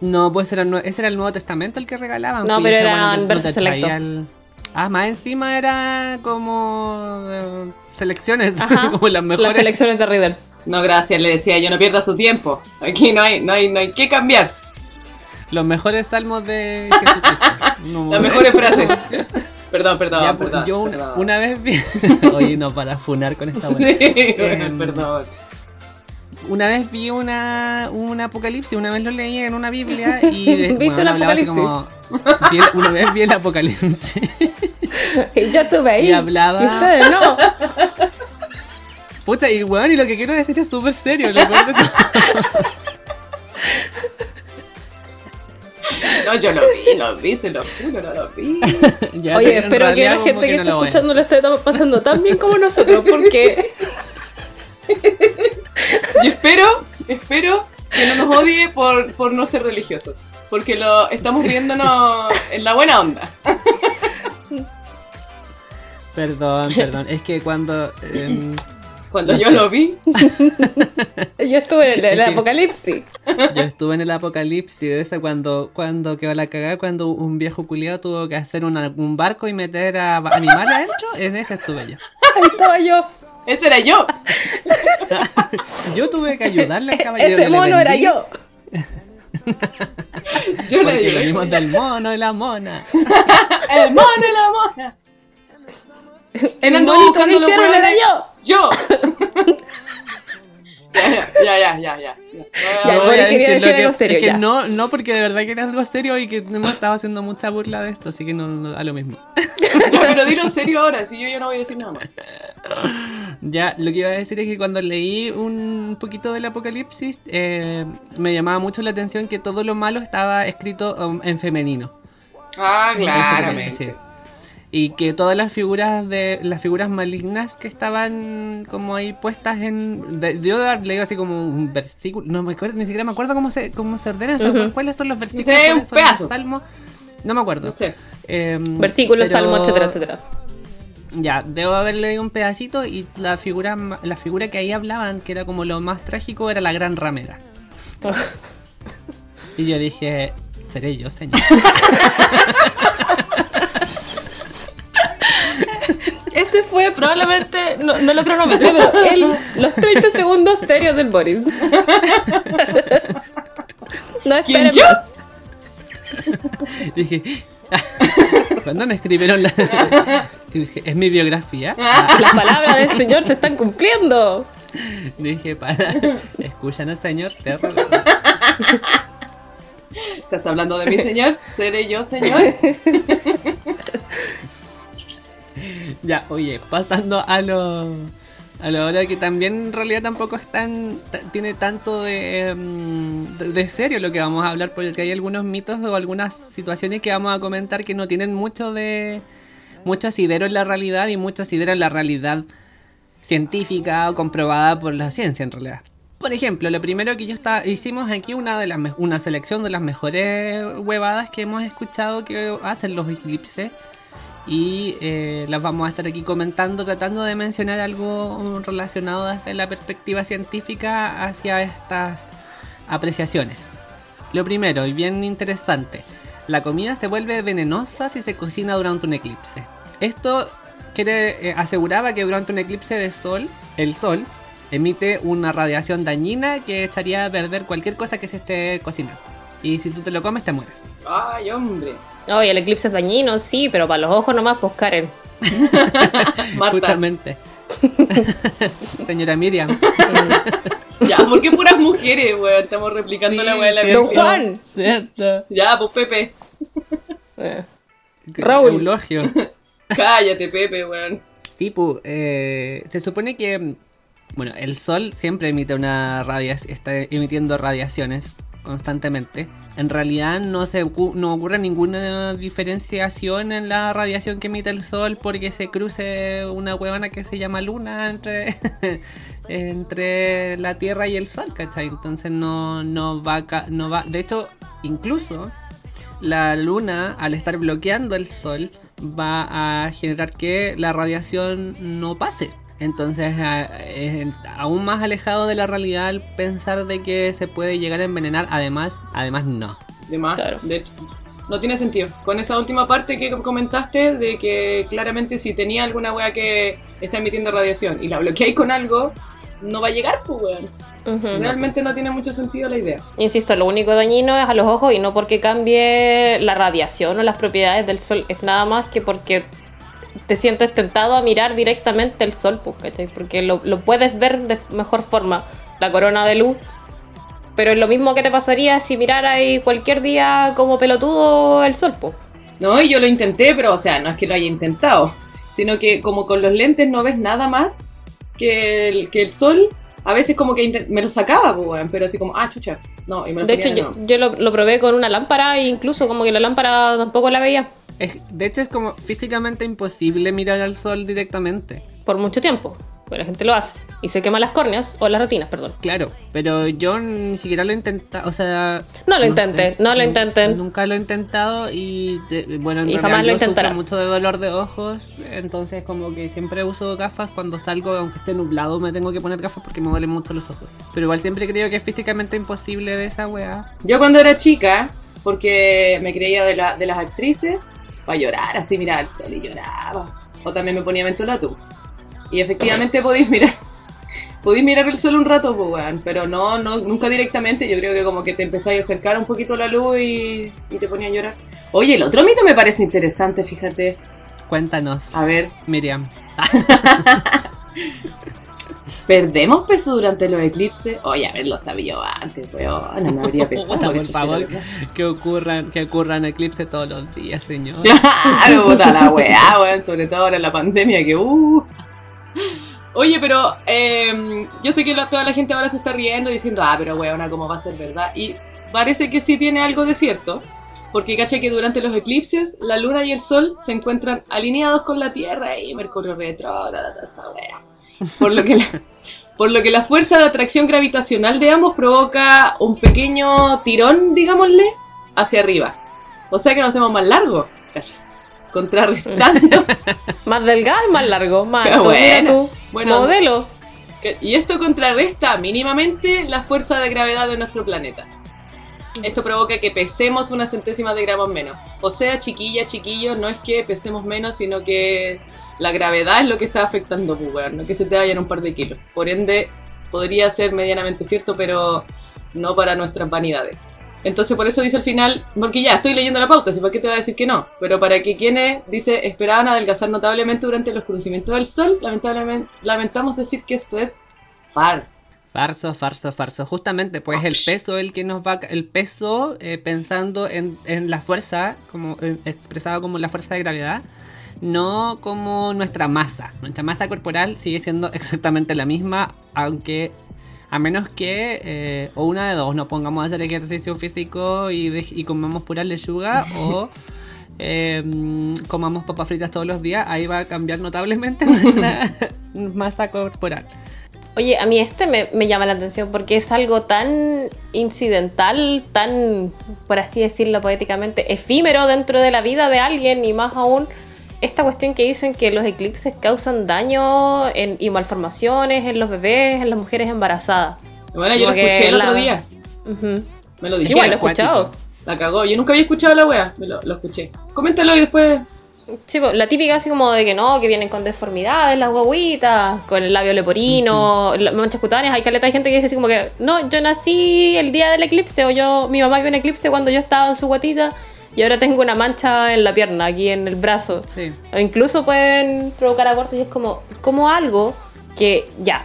no, pues era, ese era el Nuevo Testamento el que regalaban.
No,
pues,
pero eran
te
versos
traía
selectos.
Ah, más encima era como eh, selecciones,
Ajá.
como las mejores.
Las selecciones de Readers.
No, gracias, le decía, yo no pierda su tiempo. Aquí no hay, no hay, no hay que cambiar.
Los mejores salmos de Jesucristo. No,
Las mejores frases. Perdón, perdón,
Ya,
perdón.
yo una,
perdón.
una vez vi. Oye, no, para funar con esta buena.
Sí,
Em,
perdón.
Una vez vi una, un apocalipsis, una vez lo leí en una Biblia y de-
¿Viste
bueno, hablaba así como. vi el- una vez vi el apocalipsis.
Y yo estuve ahí.
Y hablaba-
Y ustedes no.
Puta, y bueno, y lo que quiero decir es súper serio. Lo todo-
No, yo lo vi, lo vi, se lo juro, no lo vi.
Ya,
Oye, espero que la gente que,
no
está
lo
escuchando lo esté pasando tan bien como nosotros, porque
Y espero, espero que no nos odie por, por no ser religiosos. Porque lo estamos viéndonos en la buena onda.
Perdón, perdón. Es que cuando. em,
Cuando
No
yo
sé.
lo vi,
Yo estuve en el apocalipsis.
yo estuve en el apocalipsis de esa cuando, cuando quedó la cagada, cuando un viejo culiado tuvo que hacer una- un barco y meter a animales adentro, en ese estuve yo.
Ahí estaba yo.
Ese era yo.
Yo tuve que ayudarle al caballero.
Ese mono era yo.
Yo le digo.
venimos del mono y la mona.
El mono y la mona.
El
Andó buscando
hicieron era yo.
Yo. ya, ya, ya, ya, ya.
A
quería
decir
decir
lo que-
algo serio,
es que
ya.
no, no, porque de verdad que era algo serio y que hemos estado haciendo mucha burla de esto, así que no, no da lo mismo.
Pero dilo en serio ahora, si yo ya no voy a decir nada más.
Ya, lo que iba a decir es que cuando leí un poquito del apocalipsis, eh, me llamaba mucho la atención que todo lo malo estaba escrito um, en femenino.
Ah,
decir. Y que todas las figuras de las figuras malignas que estaban como ahí puestas en de- yo leído así como un versículo, no me acuerdo, ni siquiera me acuerdo cómo se cómo se ordenan, esos, cuáles son los versículos,
Dice un
son los salmos. No me acuerdo.
No sé.
Em,
Versículos,
pero-
salmo, etcétera, etcétera.
Ya, debo haber leído un pedacito y la figura la figura que ahí hablaban, que era como lo más trágico, era la gran ramera. Y yo dije, seré yo, señor.
Ese fue probablemente, no, no lo cronometré, pero él, los 30 segundos serios del Boris. No
¿Quién, yo?
dije, ¿cuándo me escribieron la... Dije, ¿es mi biografía?
Las palabras del Señor se están cumpliendo.
Dije, para, escúchanos, señor, te ruego".
¿Estás hablando de mi señor? ¿Seré yo, señor?
Ya, oye, pasando a lo. A lo hora que también en realidad tampoco es tan. ta- tiene tanto de, mm, de, de serio lo que vamos a hablar, porque hay algunos mitos o algunas situaciones que vamos a comentar que no tienen mucho de. mucho asidero en la realidad y mucho asidero en la realidad científica o comprobada por la ciencia en realidad. Por ejemplo, lo primero que yo estaba, hicimos aquí una de las una selección de las mejores huevadas que hemos escuchado que hacen los eclipses y eh, las vamos a estar aquí comentando, tratando de mencionar algo relacionado desde la perspectiva científica hacia estas apreciaciones. Lo primero, y bien interesante, la comida se vuelve venenosa si se cocina durante un eclipse. Esto quiere, eh, aseguraba que durante un eclipse de sol, el sol emite una radiación dañina que echaría a perder cualquier cosa que se esté cocinando. Y si tú te lo comes, te mueres.
Ay, hombre.
Oye, el eclipse es dañino, sí, pero para los ojos nomás, pues Karen.
Justamente. Señora Miriam.
Ya, ¿por qué puras mujeres, weón? Estamos replicando la weá de la
Don. Juan.
Cierto.
Ya, pues Pepe.
Eh, Raúl.
Eulogio.
Cállate, Pepe, weón.
Tipo, eh, se supone que, bueno, el Sol siempre emite una radiación, está emitiendo radiaciones constantemente. En realidad no se no ocurre ninguna diferenciación en la radiación que emite el Sol porque se cruce una huevona que se llama Luna entre, entre la Tierra y el Sol, ¿cachai? Entonces no, no va, no va, de hecho, incluso la luna al estar bloqueando el sol va a generar que la radiación no pase. Entonces a- es aún más alejado de la realidad al pensar de que se puede llegar a envenenar. Además, además no.
De más,
Claro.
de hecho. No tiene sentido. Con esa última parte que comentaste de que claramente si tenía alguna wea que está emitiendo radiación y la bloqueáis con algo, no va a llegar, pues weón. Realmente no tiene mucho sentido la idea.
Insisto, lo único dañino es a los ojos y no porque cambie la radiación o las propiedades del sol, es nada más que porque te sientes tentado a mirar directamente el sol, pues, ¿cachai? Porque lo, lo puedes ver de mejor forma, la corona de luz. Pero es lo mismo que te pasaría si miraras cualquier día como pelotudo el sol, pues.
No, y yo lo intenté, pero o sea, no es que lo haya intentado, sino que como con los lentes no ves nada más que el, que el sol, a veces como que me lo sacaba, pues, pero así como, ah, chucha, no, y me lo
De hecho,
de
yo, yo lo, lo probé con una lámpara e incluso como que la lámpara tampoco la veía
Es- de hecho es como físicamente imposible mirar al sol directamente.
por mucho tiempo. Pues la gente lo hace. Y se quema las córneas o las retinas, perdón.
Claro, pero yo ni siquiera lo he intentado, o sea...
No lo intenten, no lo intenten.
Nunca lo he intentado y, de- bueno, en
Y jamás lo
yo
intentarás.
mucho de dolor de ojos, entonces como que siempre uso gafas cuando salgo, aunque esté nublado me tengo que poner gafas porque me duelen mucho los ojos. Pero igual siempre creo que es físicamente imposible de esa weá.
Yo cuando era chica, porque me creía de, la- de las actrices, para llorar, así mirar al sol y lloraba. O también me ponía mentolatum. Y efectivamente podéis mirar. Podéis mirar el sol un rato, pues, pero no, no, nunca directamente. Yo creo que como que te empezó a acercar un poquito la luz y, y te ponía a llorar. Oye, el otro mito me parece interesante, fíjate.
Cuéntanos,
A ver,
Miriam.
¿perdemos peso durante los eclipses? Oye, a ver, lo sabía yo antes, weón, no me habría pesado.
Puta,
por
favor, que ocurran, que ocurran eclipses todos los días, señor.
Claro, puta la weá, weón, sobre todo ahora en la pandemia que uh. Oye, pero eh, yo sé que la- toda la gente ahora se está riendo diciendo, ah, pero weona, ¿cómo va a ser verdad? Y parece que sí tiene algo de cierto, porque caché que durante los eclipses la luna y el sol se encuentran alineados con la Tierra y Mercurio retrógrado, toda esa weá. Por lo que la, por lo que la fuerza de atracción gravitacional de ambos provoca un pequeño tirón, digámosle, hacia arriba. O sea que nos hacemos más largos, calla. Contrarrestando.
Más delgado y más largo. Más alto. Tú,
Bueno.
modelo.
Y esto contrarresta mínimamente la fuerza de gravedad de nuestro planeta. Esto provoca que pesemos una centésima de gramos menos. O sea, chiquilla, chiquillo, no es que pesemos menos, sino que la gravedad es lo que está afectando, pues, weón, no que se te vayan un par de kilos. Por ende, podría ser medianamente cierto, pero no para nuestras vanidades. Entonces, por eso dice al final, porque ya estoy leyendo la pauta, así para qué te va a decir que no. Pero para que quienes, dice, esperaban adelgazar notablemente durante los conocimientos del sol, lamentablemente, lamentamos decir que esto es farsa.
Farso, farso, farso. Justamente, pues el peso el que nos va, el peso eh, pensando en, en la fuerza, como eh, expresado como la fuerza de gravedad, no como nuestra masa. Nuestra masa corporal sigue siendo exactamente la misma, aunque a menos que eh, o una de dos nos pongamos a hacer ejercicio físico y, comamos pura lechuga o eh, comamos papas fritas todos los días, ahí va a cambiar notablemente nuestra masa corporal.
Oye, a mí este me, me llama la atención porque es algo tan incidental, tan, por así decirlo poéticamente, efímero dentro de la vida de alguien y más aún esta cuestión que dicen que los eclipses causan daño en- y malformaciones en los bebés, en las mujeres embarazadas.
Bueno, yo lo escuché el
la-
otro día. Me lo
Igual
dijeron.
lo he escuchado.
La cagó. Yo nunca había escuchado la wea. Me lo, lo escuché. Coméntalo y después.
Sí, la típica así como de que no, que vienen con deformidades las guaguitas, con el labio leporino, las manchas cutáneas. Hay caleta de gente que dice así como que no, yo nací el día del eclipse o yo, mi mamá vio un eclipse cuando yo estaba en su guatita y ahora tengo una mancha en la pierna, aquí en el brazo.
Sí.
O incluso pueden provocar abortos y es como, como algo que ya.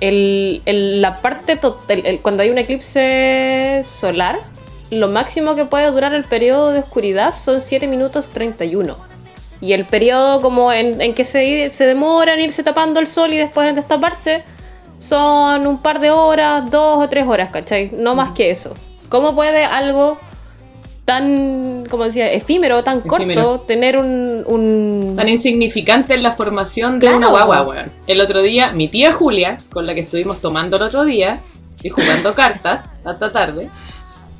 El, el- la parte to- el- el- cuando hay un eclipse solar, lo máximo que puede durar el periodo de oscuridad son 7 minutos 31. Y el periodo como en, en que se, se demora en irse tapando el sol y después en destaparse son un par de horas, dos o tres horas, ¿cachai? No más que eso. ¿Cómo puede algo tan, como decía, efímero, tan corto, tener un, un-
Tan insignificante en la formación de
Claro.
una guagua, weón. El otro día, mi tía Julia, con la que estuvimos tomando el otro día y jugando cartas hasta tarde,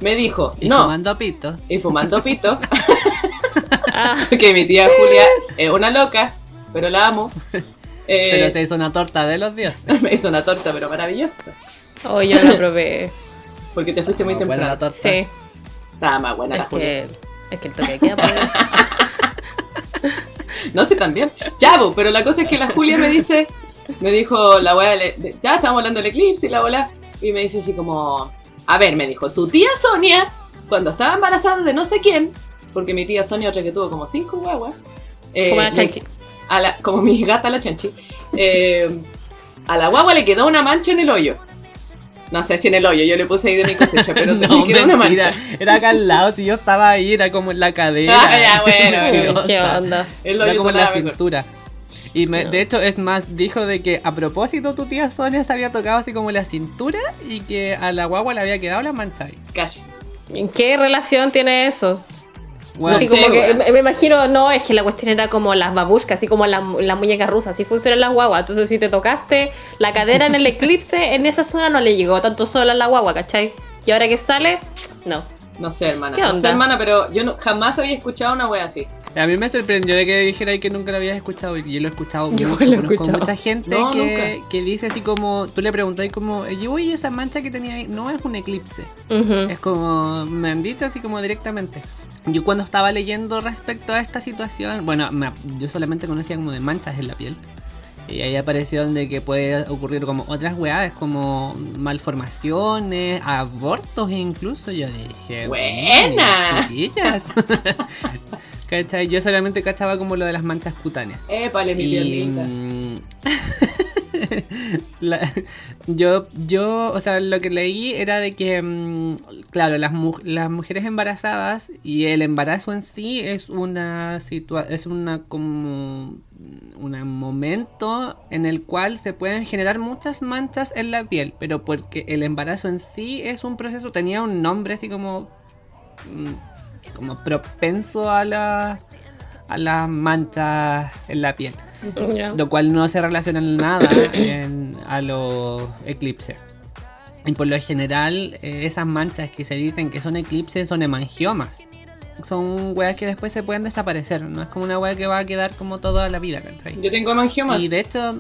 me dijo,
Y
no,
fumando pito.
y fumando pito,
Ah,
que mi tía Julia es una loca, pero la amo. Eh,
Pero se hizo una torta de los dioses.
me hizo una torta, pero maravillosa.
oh, yo no lo probé.
Porque te fuiste muy temprano.
la torta.
Sí.
Estaba más buena la
Es
Julia.
que, es que el toque queda pues.
No sé también. Ya, po, pero la cosa es que la Julia me dice, me dijo la de- ya estábamos hablando del eclipse y la bola, y me dice así como, a ver, me dijo, tu tía Sonia, cuando estaba embarazada de no sé quién, porque mi tía Sonia, otra que tuvo como cinco guaguas, eh,
Como la chanchi.
a la- como mi gata la chanchi, eh, a la guagua le quedó una mancha en el hoyo. No sé si en el hoyo, yo le puse ahí de mi cosecha, pero
No,
quedó una mancha.
Era acá al lado, si yo estaba ahí, era como en la cadera.
Ah, ya, bueno.
¿Qué onda?
El
Era como en la
mejor.
cintura. Y me- de hecho, es más, dijo de que a propósito tu tía Sonia se había tocado así como la cintura y que a la guagua le había quedado la mancha ahí.
Calla.
¿En qué relación tiene eso?
Bueno,
así como que
weón.
me, me imagino, no, es que la cuestión era como las babushkas, así como las la muñecas rusas, así funcionan las guaguas. Entonces, si te tocaste la cadera en el eclipse, en esa zona no le llegó tanto sol a la guagua, ¿cachai? Y ahora que sale, no.
No sé, hermana.
¿Qué
No sé,
onda?
hermana, pero yo no- jamás había escuchado una wea así.
A mí me sorprendió de que dijera que nunca lo habías escuchado y yo lo he escuchado mucho. Conozco
escuchado.
mucha gente
No,
que, que dice así como, tú le preguntas como, yo oye, esa mancha que tenía ahí no es un eclipse. Es como, me han dicho así como directamente. Yo cuando estaba leyendo respecto a esta situación, bueno, me- yo solamente conocía como de manchas en la piel. Y ahí apareció de que puede ocurrir como otras weas, como malformaciones, abortos incluso. Yo dije,
Buena.
"Mm, chiquillas. ¿Cachai? Yo solamente cachaba como lo de las manchas cutáneas.
Épale, mi
Y,
piernita.
mm, la- yo, yo, o sea, lo que leí era de que, mm, claro, las, mu- las mujeres embarazadas y el embarazo en sí es una situa es una como un momento en el cual se pueden generar muchas manchas en la piel, pero porque el embarazo en sí es un proceso, tenía un nombre así como mm, como propenso a la a las manchas en la piel lo cual no se relaciona en nada en- a los eclipses. Y por lo general, eh, esas manchas que se dicen que son eclipses son hemangiomas. Son weas que después se pueden desaparecer. No es como una wea que va a quedar como toda la vida, ¿cachai?
Yo tengo hemangiomas.
Y de hecho,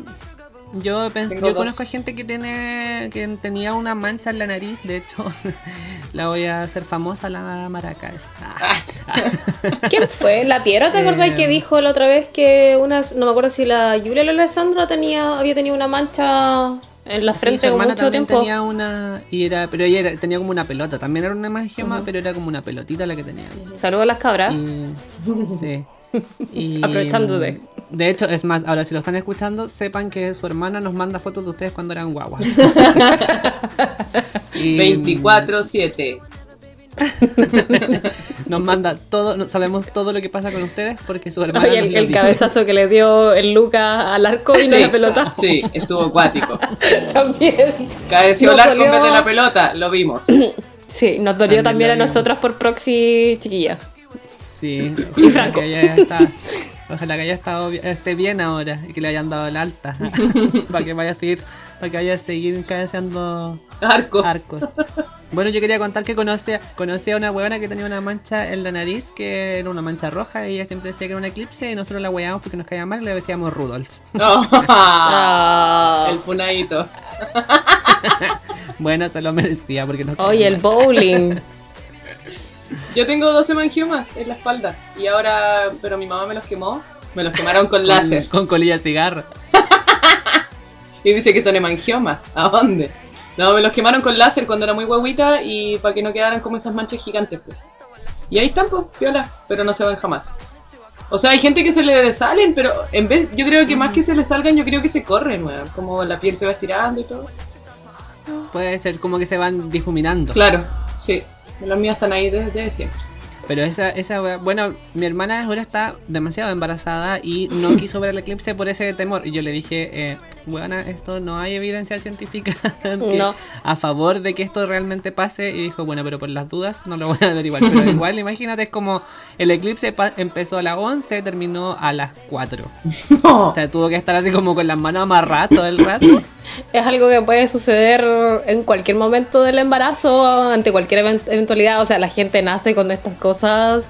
yo pens-
Tengo
yo
dos.
conozco a gente que tiene que tenía una mancha en la nariz. De hecho, la voy a hacer famosa la maraca. esa.
¿Quién fue? ¿La Piera? ¿Te acordás
Eh,
que dijo la otra vez que una, no me acuerdo si la Julia o la Alessandra tenía, había tenido una mancha en la
Sí,
frente
su
con
hermana
mucho
también
tiempo?
tenía una y era pero ella era- tenía como una pelota también era una hemangioma pero era como una pelotita la que tenía
Saludos a las cabras.
y, sí Y,
Aprovechando de.
de hecho es más ahora si lo están escuchando sepan que su hermana nos manda fotos de ustedes cuando eran guaguas Y
24-7.
nos manda todo no- sabemos todo lo que pasa con ustedes porque su hermana
Oye, el, cabezazo que le dio el Lucas al arco y no
Sí,
la pelota.
sí, estuvo acuático.
También.
Cabeció el arco en vez de la pelota, lo vimos.
Sí, nos dolió
También
a
vimos.
nosotras por proxy chiquilla.
Sí,
Y Franco.
que ella está, ojalá que haya estado esté bien ahora y que le hayan dado el alta para que vaya a seguir, para que vaya a seguir cabeceando
Arco.
arcos. Bueno, yo quería contar que conocía, conocía a una huevona que tenía una mancha en la nariz, que era una mancha roja, y ella siempre decía que era un eclipse, y nosotros la hueábamos porque nos caía mal y le decíamos Rudolf.
No.
Ah.
El funadito.
Bueno, se lo merecía porque nos caía
Oye, el
mal.
bowling.
Yo tengo dos hemangiomas en la espalda. Y ahora, pero mi mamá me los quemó. Me los quemaron con láser.
Con, con colilla de cigarro.
Y dice que son hemangiomas. ¿A dónde? No, me los quemaron con láser cuando era muy guaguita y para que no quedaran como esas manchas gigantes. pues. Y ahí están, pues, piola, pero no se van jamás. O sea, hay gente que se le salen, pero en vez, yo creo que más que se le salgan, yo creo que se corren, weón. Como la piel se va estirando y todo.
Puede ser como que se van difuminando.
Claro, sí. Los míos están ahí desde siempre.
Pero esa, esa bueno, mi hermana ahora está demasiado embarazada y no quiso ver el eclipse por ese temor. Y yo le dije, eh, buena, esto no hay evidencia científica
No.
a favor de que esto realmente pase. Y dijo, bueno, pero por las dudas no lo voy a averiguar. Pero igual, imagínate, es como el eclipse empezó a las 11, terminó a las 4. O sea, tuvo que estar así como con las manos amarradas todo el rato.
Es algo que puede suceder en cualquier momento del embarazo, ante cualquier event- eventualidad. O sea, la gente nace con estas cosas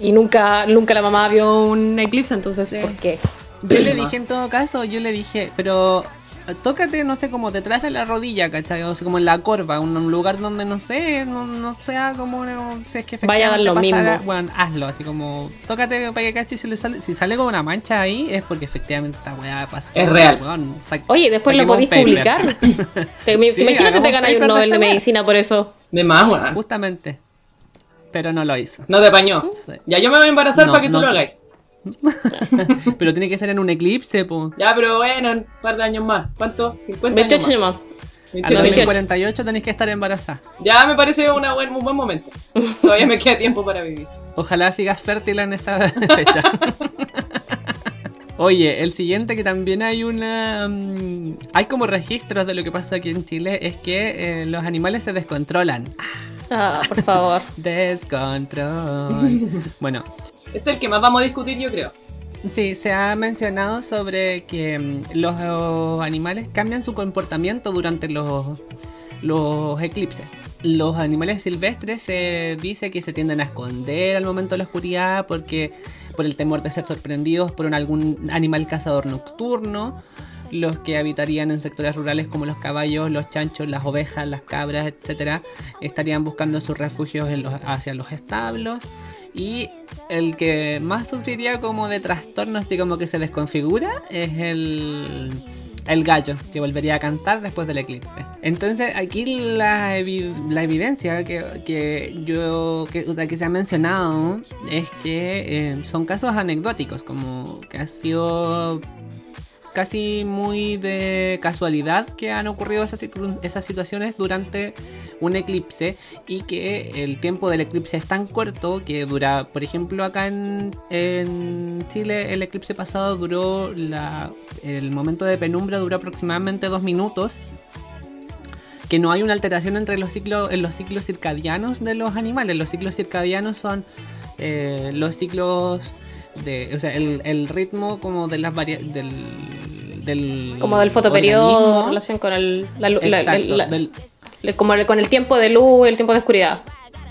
y nunca, nunca la mamá vio un eclipse, entonces,
Sí.
¿por qué?
Yo le dije en todo caso, yo le dije, pero tócate, no sé, como detrás de la rodilla, ¿cachai? O sea, como en la corva, un, un lugar donde no sé, no, no sea como, no, si es que
Vaya a dar lo
efectivamente pasara,
mismo.
Bueno, hazlo, así como, tócate para que cache si le sale, si sale como una mancha ahí, es porque efectivamente esta weá pasa.
Es real.
Oye, después lo podéis publicar. Te, me-
Sí,
te imaginas que te ganas
paper
un
de
Nobel de medicina por eso.
De más, weón.
Justamente. Pero no lo hizo.
No te apañó.
Sí.
Ya yo me voy a embarazar
No,
para que tú
no
lo
te-
hagáis.
pero tiene que ser en un eclipse, po.
Ya, pero bueno, un par de años más. ¿Cuánto? 50
28
años
años
más.
más.
A
28
los
Ah, 28.
48 tenéis que estar embarazada.
Ya me parece una buen, un buen momento. Todavía me queda tiempo para vivir.
Ojalá sigas fértil en esa fecha. Oye, el siguiente que también hay una... mm, hay como registros de lo que pasa aquí en Chile es que eh, los animales se descontrolan. Ah,
por favor.
Descontrol. bueno,
Este es el que más vamos a discutir, yo creo.
Sí, se ha mencionado sobre que mm, los eh, animales cambian su comportamiento durante los, los eclipses. Los animales silvestres se dice que se tienden a esconder al momento de la oscuridad porque por el temor de ser sorprendidos por un- algún animal cazador nocturno. Los que habitarían en sectores rurales como los caballos, los chanchos, las ovejas, las cabras, etcétera, estarían buscando sus refugios en los- hacia los establos. Y el que más sufriría como de trastornos y como que se desconfigura es el, el gallo, que volvería a cantar después del eclipse. Entonces aquí la, la evidencia que, que yo que, o sea, que se ha mencionado es que eh, son casos anecdóticos, como que ha sido casi muy de casualidad que han ocurrido esas, esas situaciones durante un eclipse y que el tiempo del eclipse es tan corto que dura, por ejemplo, acá en, en Chile el eclipse pasado duró, la, el momento de penumbra duró aproximadamente dos minutos que no hay una alteración entre los ciclos en los ciclos circadianos de los animales. Los ciclos circadianos son eh, los ciclos de, o sea, el, el ritmo como de las del, del
Como del fotoperiodo, en relación con el, la la-
Exacto,
la-
del-
como el- con el tiempo de luz y el tiempo de oscuridad.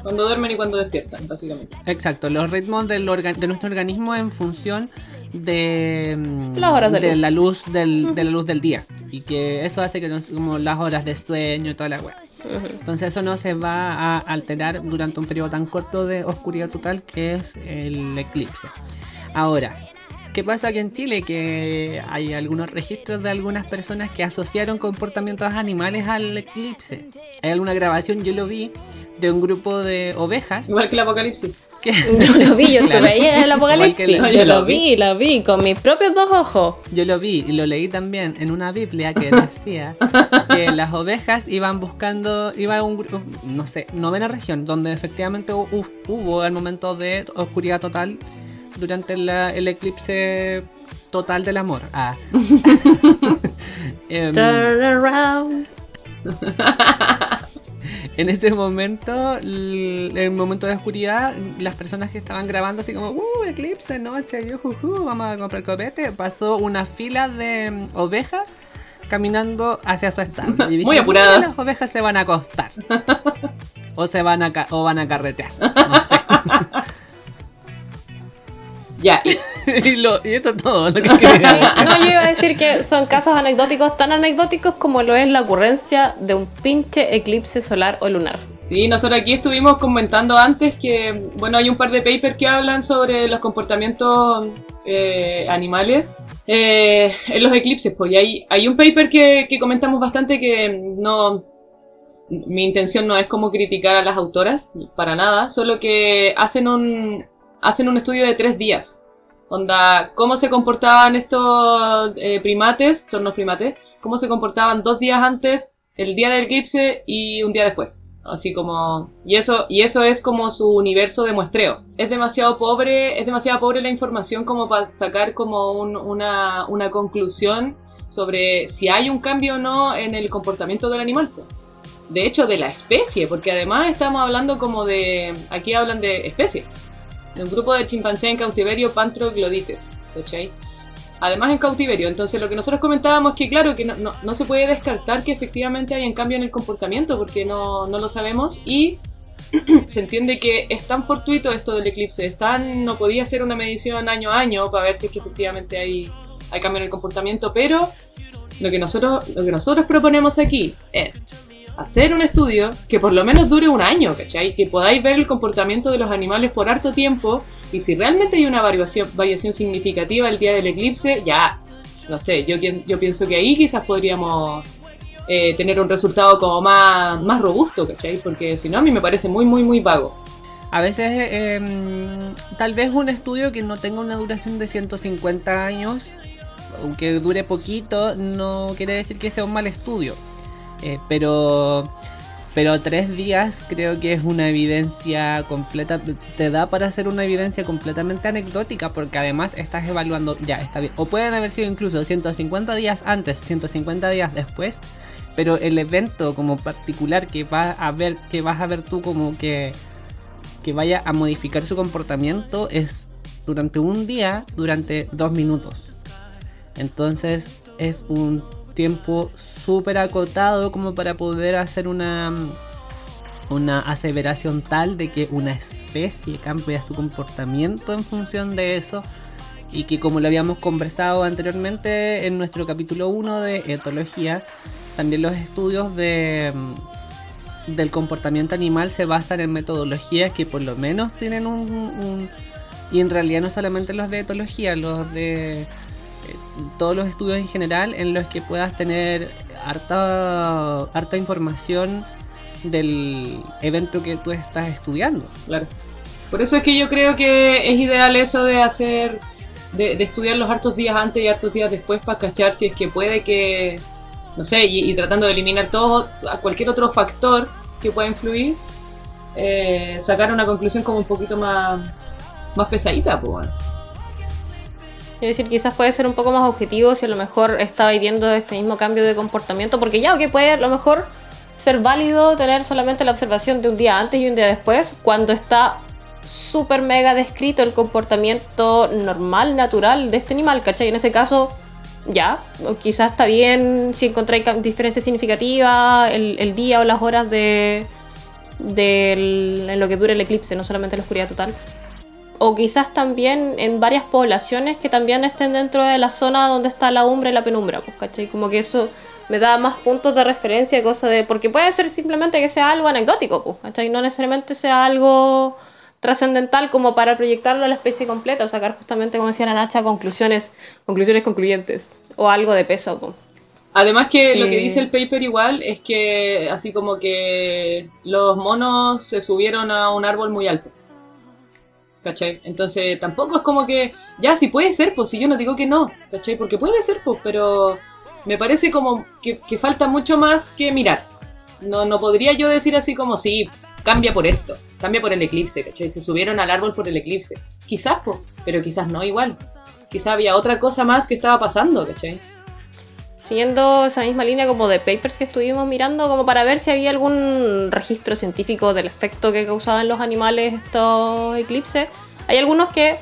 Cuando duermen y cuando despiertan, básicamente.
exacto, los ritmos del orga- de nuestro organismo en función de, mm,
Las horas de luz.
la luz del, de la luz del día y que eso hace que nos, como las horas de sueño y toda la wea. Entonces eso no se va a alterar durante un periodo tan corto de oscuridad total que es el eclipse. Ahora, ¿qué pasa aquí en Chile? Que hay algunos registros de algunas personas que asociaron comportamientos animales al eclipse. Hay alguna grabación, yo lo vi, de un grupo de ovejas
Igual que el apocalipsis.
que...
Yo lo vi, yo
Claro.
te veía en el apocalipsis.
la-
Yo lo vi, lo vi con mis propios dos ojos.
Yo lo vi y lo leí también en una Biblia que decía que las ovejas iban buscando, iba a un grupo, no sé, novena región, donde efectivamente hu- hu- hubo el momento de oscuridad total durante la- el eclipse total del amor. Ah. Em,
Turn around.
en ese momento, l- el momento de oscuridad, las personas que estaban grabando así como, uh, eclipse, noche, yo, juju, vamos a comprar copete, pasó una fila de mm, ovejas caminando hacia su establo. Y dije,
Muy apuradas.
"Mira, Las ovejas se van a acostar. o se van a, ca- o van a carretear. No sé.
Ya, y-
y, lo- y eso es todo lo que.
No, yo iba a decir que son casos anecdóticos tan anecdóticos como lo es la ocurrencia de un pinche eclipse solar o lunar.
Sí, nosotros aquí estuvimos comentando antes que, bueno, hay un par de papers que hablan sobre los comportamientos eh, animales eh, en los eclipses. Pues y hay, hay un paper que, que comentamos bastante que no. Mi intención no es como criticar a las autoras, para nada, solo que hacen un, hacen un estudio de tres días. Onda, cómo se comportaban estos eh, primates, son los primates, cómo se comportaban dos días antes, el día del eclipse y un día después. Así como. Y eso, y eso es como su universo de muestreo. Es demasiado pobre, es demasiado pobre la información como para sacar como un- una, una conclusión sobre si hay un cambio o no en el comportamiento del animal. De hecho, de la especie, porque además estamos hablando como de. Aquí hablan de especie. De un grupo de chimpancés en cautiverio Pantroglodites. ¿Cachai? Además en cautiverio. Entonces lo que nosotros comentábamos es que claro, que no, no- no se puede descartar que efectivamente hay un cambio en el comportamiento porque no, no lo sabemos y se entiende que es tan fortuito esto del eclipse, es tan, no podía hacer una medición año a año para ver si es que efectivamente hay, hay cambio en el comportamiento, pero lo que nosotros, lo que nosotros proponemos aquí es hacer un estudio que por lo menos dure un año, ¿cachai? Que podáis ver el comportamiento de los animales por harto tiempo y si realmente hay una variación, variación significativa el día del eclipse, ya, no sé, yo, yo pienso que ahí quizás podríamos eh, tener un resultado como más, robusto, ¿cachai? Porque si no, a mí me parece muy, muy, muy vago.
A veces, eh, tal vez un estudio que no tenga una duración de 150 años, aunque dure poquito, no quiere decir que sea un mal estudio. Eh, pero, pero tres días creo que es una evidencia completa, te da para hacer una evidencia completamente anecdótica, porque además estás evaluando, ya está bien, o pueden haber sido incluso 150 días antes, 150 días después, Pero el evento como particular que vas a ver, que vas a ver tú como que, que vaya a modificar su comportamiento es durante un día, durante dos minutos. Entonces es un tiempo súper acotado como para poder hacer una una aseveración tal de que una especie cambia su comportamiento en función de eso. Y que como lo habíamos conversado anteriormente en nuestro capítulo 1 de etología, también los estudios de, del comportamiento animal se basan en metodologías que por lo menos tienen un, y en realidad no solamente los de etología, los de todos los estudios en general en los que puedas tener harta, harta información del evento que tú estás estudiando.
Claro. Por eso es que yo creo que es ideal eso de hacer, de, estudiar los hartos días antes y hartos días después para cachar si es que puede que, no sé, y, tratando de eliminar todo, a cualquier otro factor que pueda influir, eh, sacar una conclusión como un poquito más, más pesadita, pues bueno.
Es decir, quizás puede ser un poco más objetivo si a lo mejor está viviendo este mismo cambio de comportamiento, porque ya, que puede a lo mejor ser válido tener solamente la observación de un día antes y un día después, cuando está súper mega descrito el comportamiento normal, natural de este animal, ¿cachai? En ese caso, ya, quizás está bien si encontráis diferencias significativas el, día o las horas de, de en lo que dure el eclipse, no solamente la oscuridad total. O quizás también en varias poblaciones que también estén dentro de la zona donde está la umbra y la penumbra, pues, ¿cachai? Como que eso me da más puntos de referencia, cosa de. Porque puede ser simplemente que sea algo anecdótico, pues, ¿cachai? No necesariamente sea algo trascendental como para proyectarlo a la especie completa o sacar justamente, como decía la Nacha, conclusiones, conclusiones concluyentes o algo de peso. Pues.
Además que lo que eh, dice el paper igual es que así como que los monos se subieron a un árbol muy alto. ¿Cachai? Entonces tampoco es como que, ya, si puede ser, pues si yo no digo que no, ¿cachai? Porque puede ser, pues, pero me parece como que, falta mucho más que mirar. No, no podría yo decir así como, sí, cambia por esto, cambia por el eclipse, ¿cachai? Se subieron al árbol por el eclipse. Quizás, pero quizás no igual. Quizás había otra cosa más que estaba pasando, ¿cachai?
Siguiendo esa misma línea como de papers que estuvimos mirando, como para ver si había algún registro científico del efecto que causaban los animales estos eclipses. Hay algunos que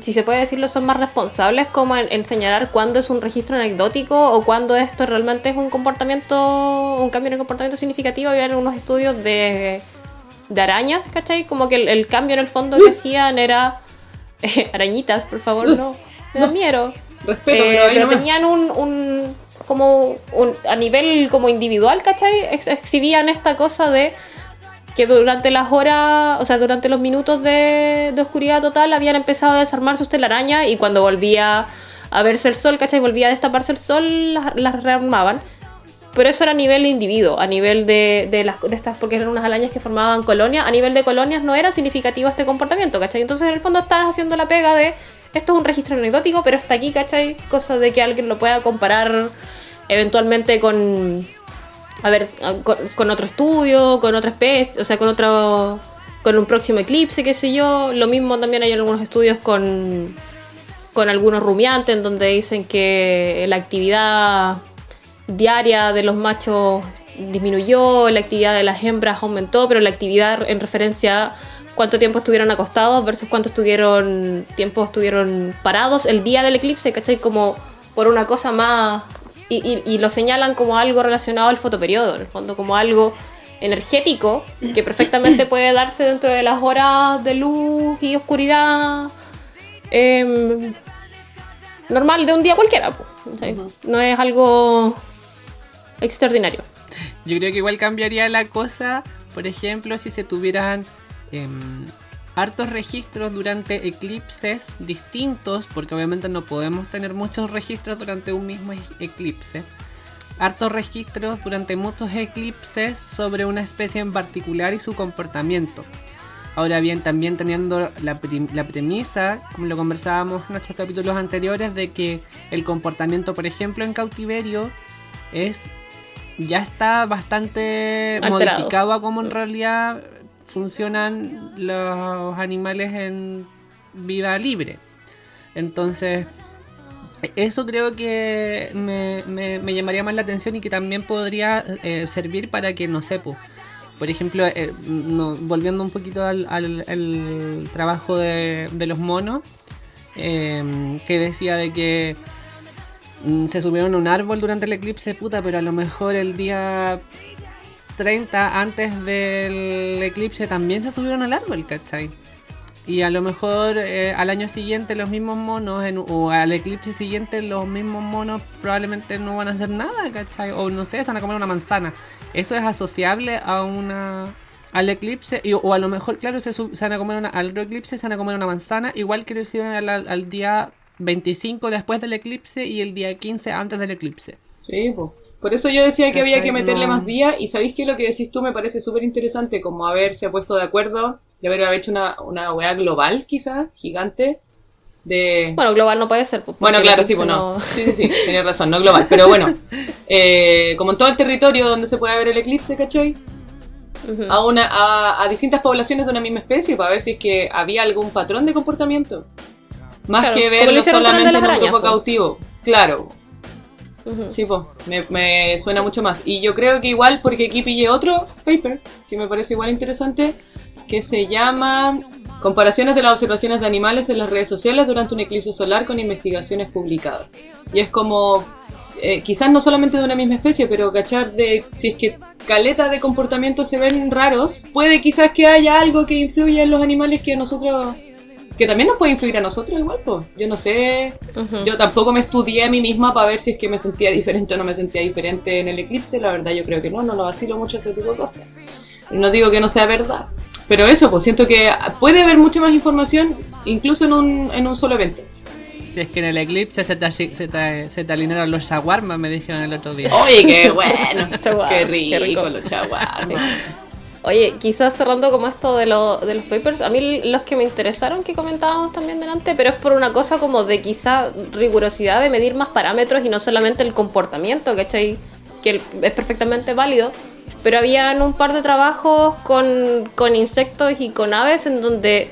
si se puede decirlo, son más responsables como en, señalar cuándo es un registro anecdótico o cuándo esto realmente es un comportamiento, un cambio en el comportamiento significativo. Había algunos estudios de, de arañas, ¿cachai? Como que el, cambio en el fondo que hacían era arañitas, por favor, no, me da miedo.
Respeto,
eh, pero, tenían un, un como un, a nivel como individual, ¿cachai? exhibían esta cosa de que durante las horas, o sea, durante los minutos de, oscuridad total habían empezado a desarmar sus telarañas y cuando volvía a verse el sol, ¿cachai? Volvía a destaparse el sol, las, rearmaban. Pero eso era a nivel individuo, a nivel de, las, de estas, porque eran unas arañas que formaban colonias, a nivel de colonias no era significativo este comportamiento, ¿cachai? Entonces en el fondo estás haciendo la pega de, esto es un registro anecdótico, pero está aquí, ¿cachai? Cosa de que alguien lo pueda comparar eventualmente con, a ver, con, otro estudio, con otra especie, o sea, con otro, con un próximo eclipse, qué sé yo. Lo mismo también hay algunos estudios con, con algunos rumiantes en donde dicen que la actividad diaria de los machos disminuyó, la actividad de las hembras aumentó, pero la actividad en referencia a cuánto tiempo estuvieron acostados versus cuánto estuvieron tiempo estuvieron parados el día del eclipse, ¿cachai? Como por una cosa más y, lo señalan como algo relacionado al fotoperiodo, en el fondo como algo energético que perfectamente puede darse dentro de las horas de luz y oscuridad em, normal de un día cualquiera. No es algo extraordinario.
Yo creo que igual cambiaría la cosa, por ejemplo, si se tuvieran em, hartos registros durante eclipses distintos, porque obviamente no podemos tener muchos registros durante un mismo e-, eclipse. Hartos registros durante muchos eclipses sobre una especie en particular y su comportamiento. Ahora bien, también teniendo la, premisa, como lo conversábamos en nuestros capítulos anteriores, de que el comportamiento, por ejemplo, en cautiverio es ya está bastante modificado a como en realidad funcionan los animales en vida libre. Entonces, Eso creo que me, me- me llamaría más la atención y que también podría eh, servir para que, no sé, po, por ejemplo, eh, no- volviendo un poquito al, al- al trabajo de, de los monos, eh, que decía de que se subieron a un árbol durante el eclipse, puta, pero a lo mejor el día 30 antes del eclipse también se subieron al árbol, ¿cachai? Y a lo mejor eh, al año siguiente los mismos monos, en- o al eclipse siguiente los mismos monos probablemente no van a hacer nada, ¿cachai? O no sé, se van a comer una manzana. Eso es asociable a una al eclipse, y- o a lo mejor, claro, se, van a comer una, al eclipse, se van a comer una manzana, igual que lo hicieron al día 25 después del eclipse y el día 15 antes del eclipse.
Sí, po. por eso yo decía que había que meterle
No.
más días y sabéis que lo que decís tú me parece súper interesante, como haberse puesto de acuerdo, de haber hecho una, una weá global quizás, gigante, de...
Bueno, global no puede ser. pues,
Bueno, claro, sí, bueno.
no-
Sí, sí, sí, tenías razón, no global. Pero bueno, eh, como en todo el territorio donde se puede ver el eclipse, ¿cachai? A, una, a, a distintas poblaciones de una misma especie para ver si es que había algún patrón de comportamiento. Más
Claro,
que verlo solamente en un grupo
po.
cautivo. Claro, sí, pues, me, me suena mucho más. Y yo creo que igual, porque aquí pillé otro paper que me parece igual interesante, que se llama Comparaciones de las observaciones de animales en las redes sociales durante un eclipse solar con investigaciones publicadas. Y es como, eh, quizás no solamente de una misma especie, pero cachar de si es que caleta de comportamientos se ven raros, puede quizás que haya algo que influya en los animales que a nosotros... Que también nos puede influir a nosotros igual, pues. Yo no sé...
Ujú.
Yo tampoco me estudié a mí misma para ver si es que me sentía diferente o no me sentía diferente en el eclipse. La verdad, yo creo que no, no lo vacilo mucho ese tipo de cosas. No digo que no sea verdad. Pero eso, pues siento que puede haber mucha más información, incluso en un, en un solo evento.
Si es que en el eclipse se te, se te, se te alinearon los shawarma, me dijeron el otro día.
Oye, qué bueno. Qué
qué
rico,
rico.
los chaguarmas.
Oye, quizás cerrando como esto de, lo- de los papers, a mí los que me interesaron que comentábamos también delante, pero es por una cosa como de quizá rigurosidad de medir más parámetros y no solamente el comportamiento, ¿cachai? Que es perfectamente válido, pero habían un par de trabajos con, con insectos y con aves en donde,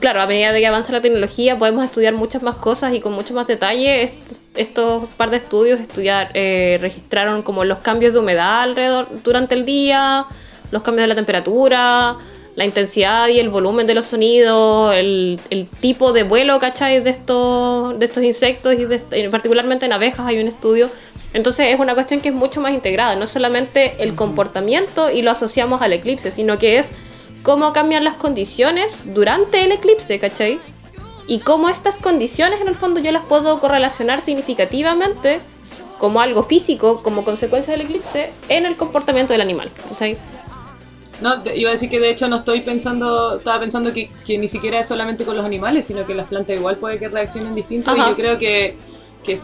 claro, a medida de que avanza la tecnología podemos estudiar muchas más cosas y con mucho más detalle. Estos, estos par de estudios estudiar, eh, registraron como los cambios de humedad alrededor durante el día, los cambios de la temperatura, la intensidad y el volumen de los sonidos, el, el tipo de vuelo, ¿cachai? De estos, de estos insectos y de particularmente en abejas hay un estudio. Entonces es una cuestión que es mucho más integrada, no solamente el comportamiento y lo asociamos al eclipse, sino que es cómo cambian las condiciones durante el eclipse, ¿cachai? Y cómo estas condiciones en el fondo yo las puedo correlacionar significativamente como algo físico, como consecuencia del eclipse, en el comportamiento del animal, ¿cachai?
No, iba a decir que de hecho no estoy pensando, estaba pensando que, que ni siquiera es solamente con los animales, sino que las plantas igual puede que reaccionen distinto
Ajá.
y yo creo que, que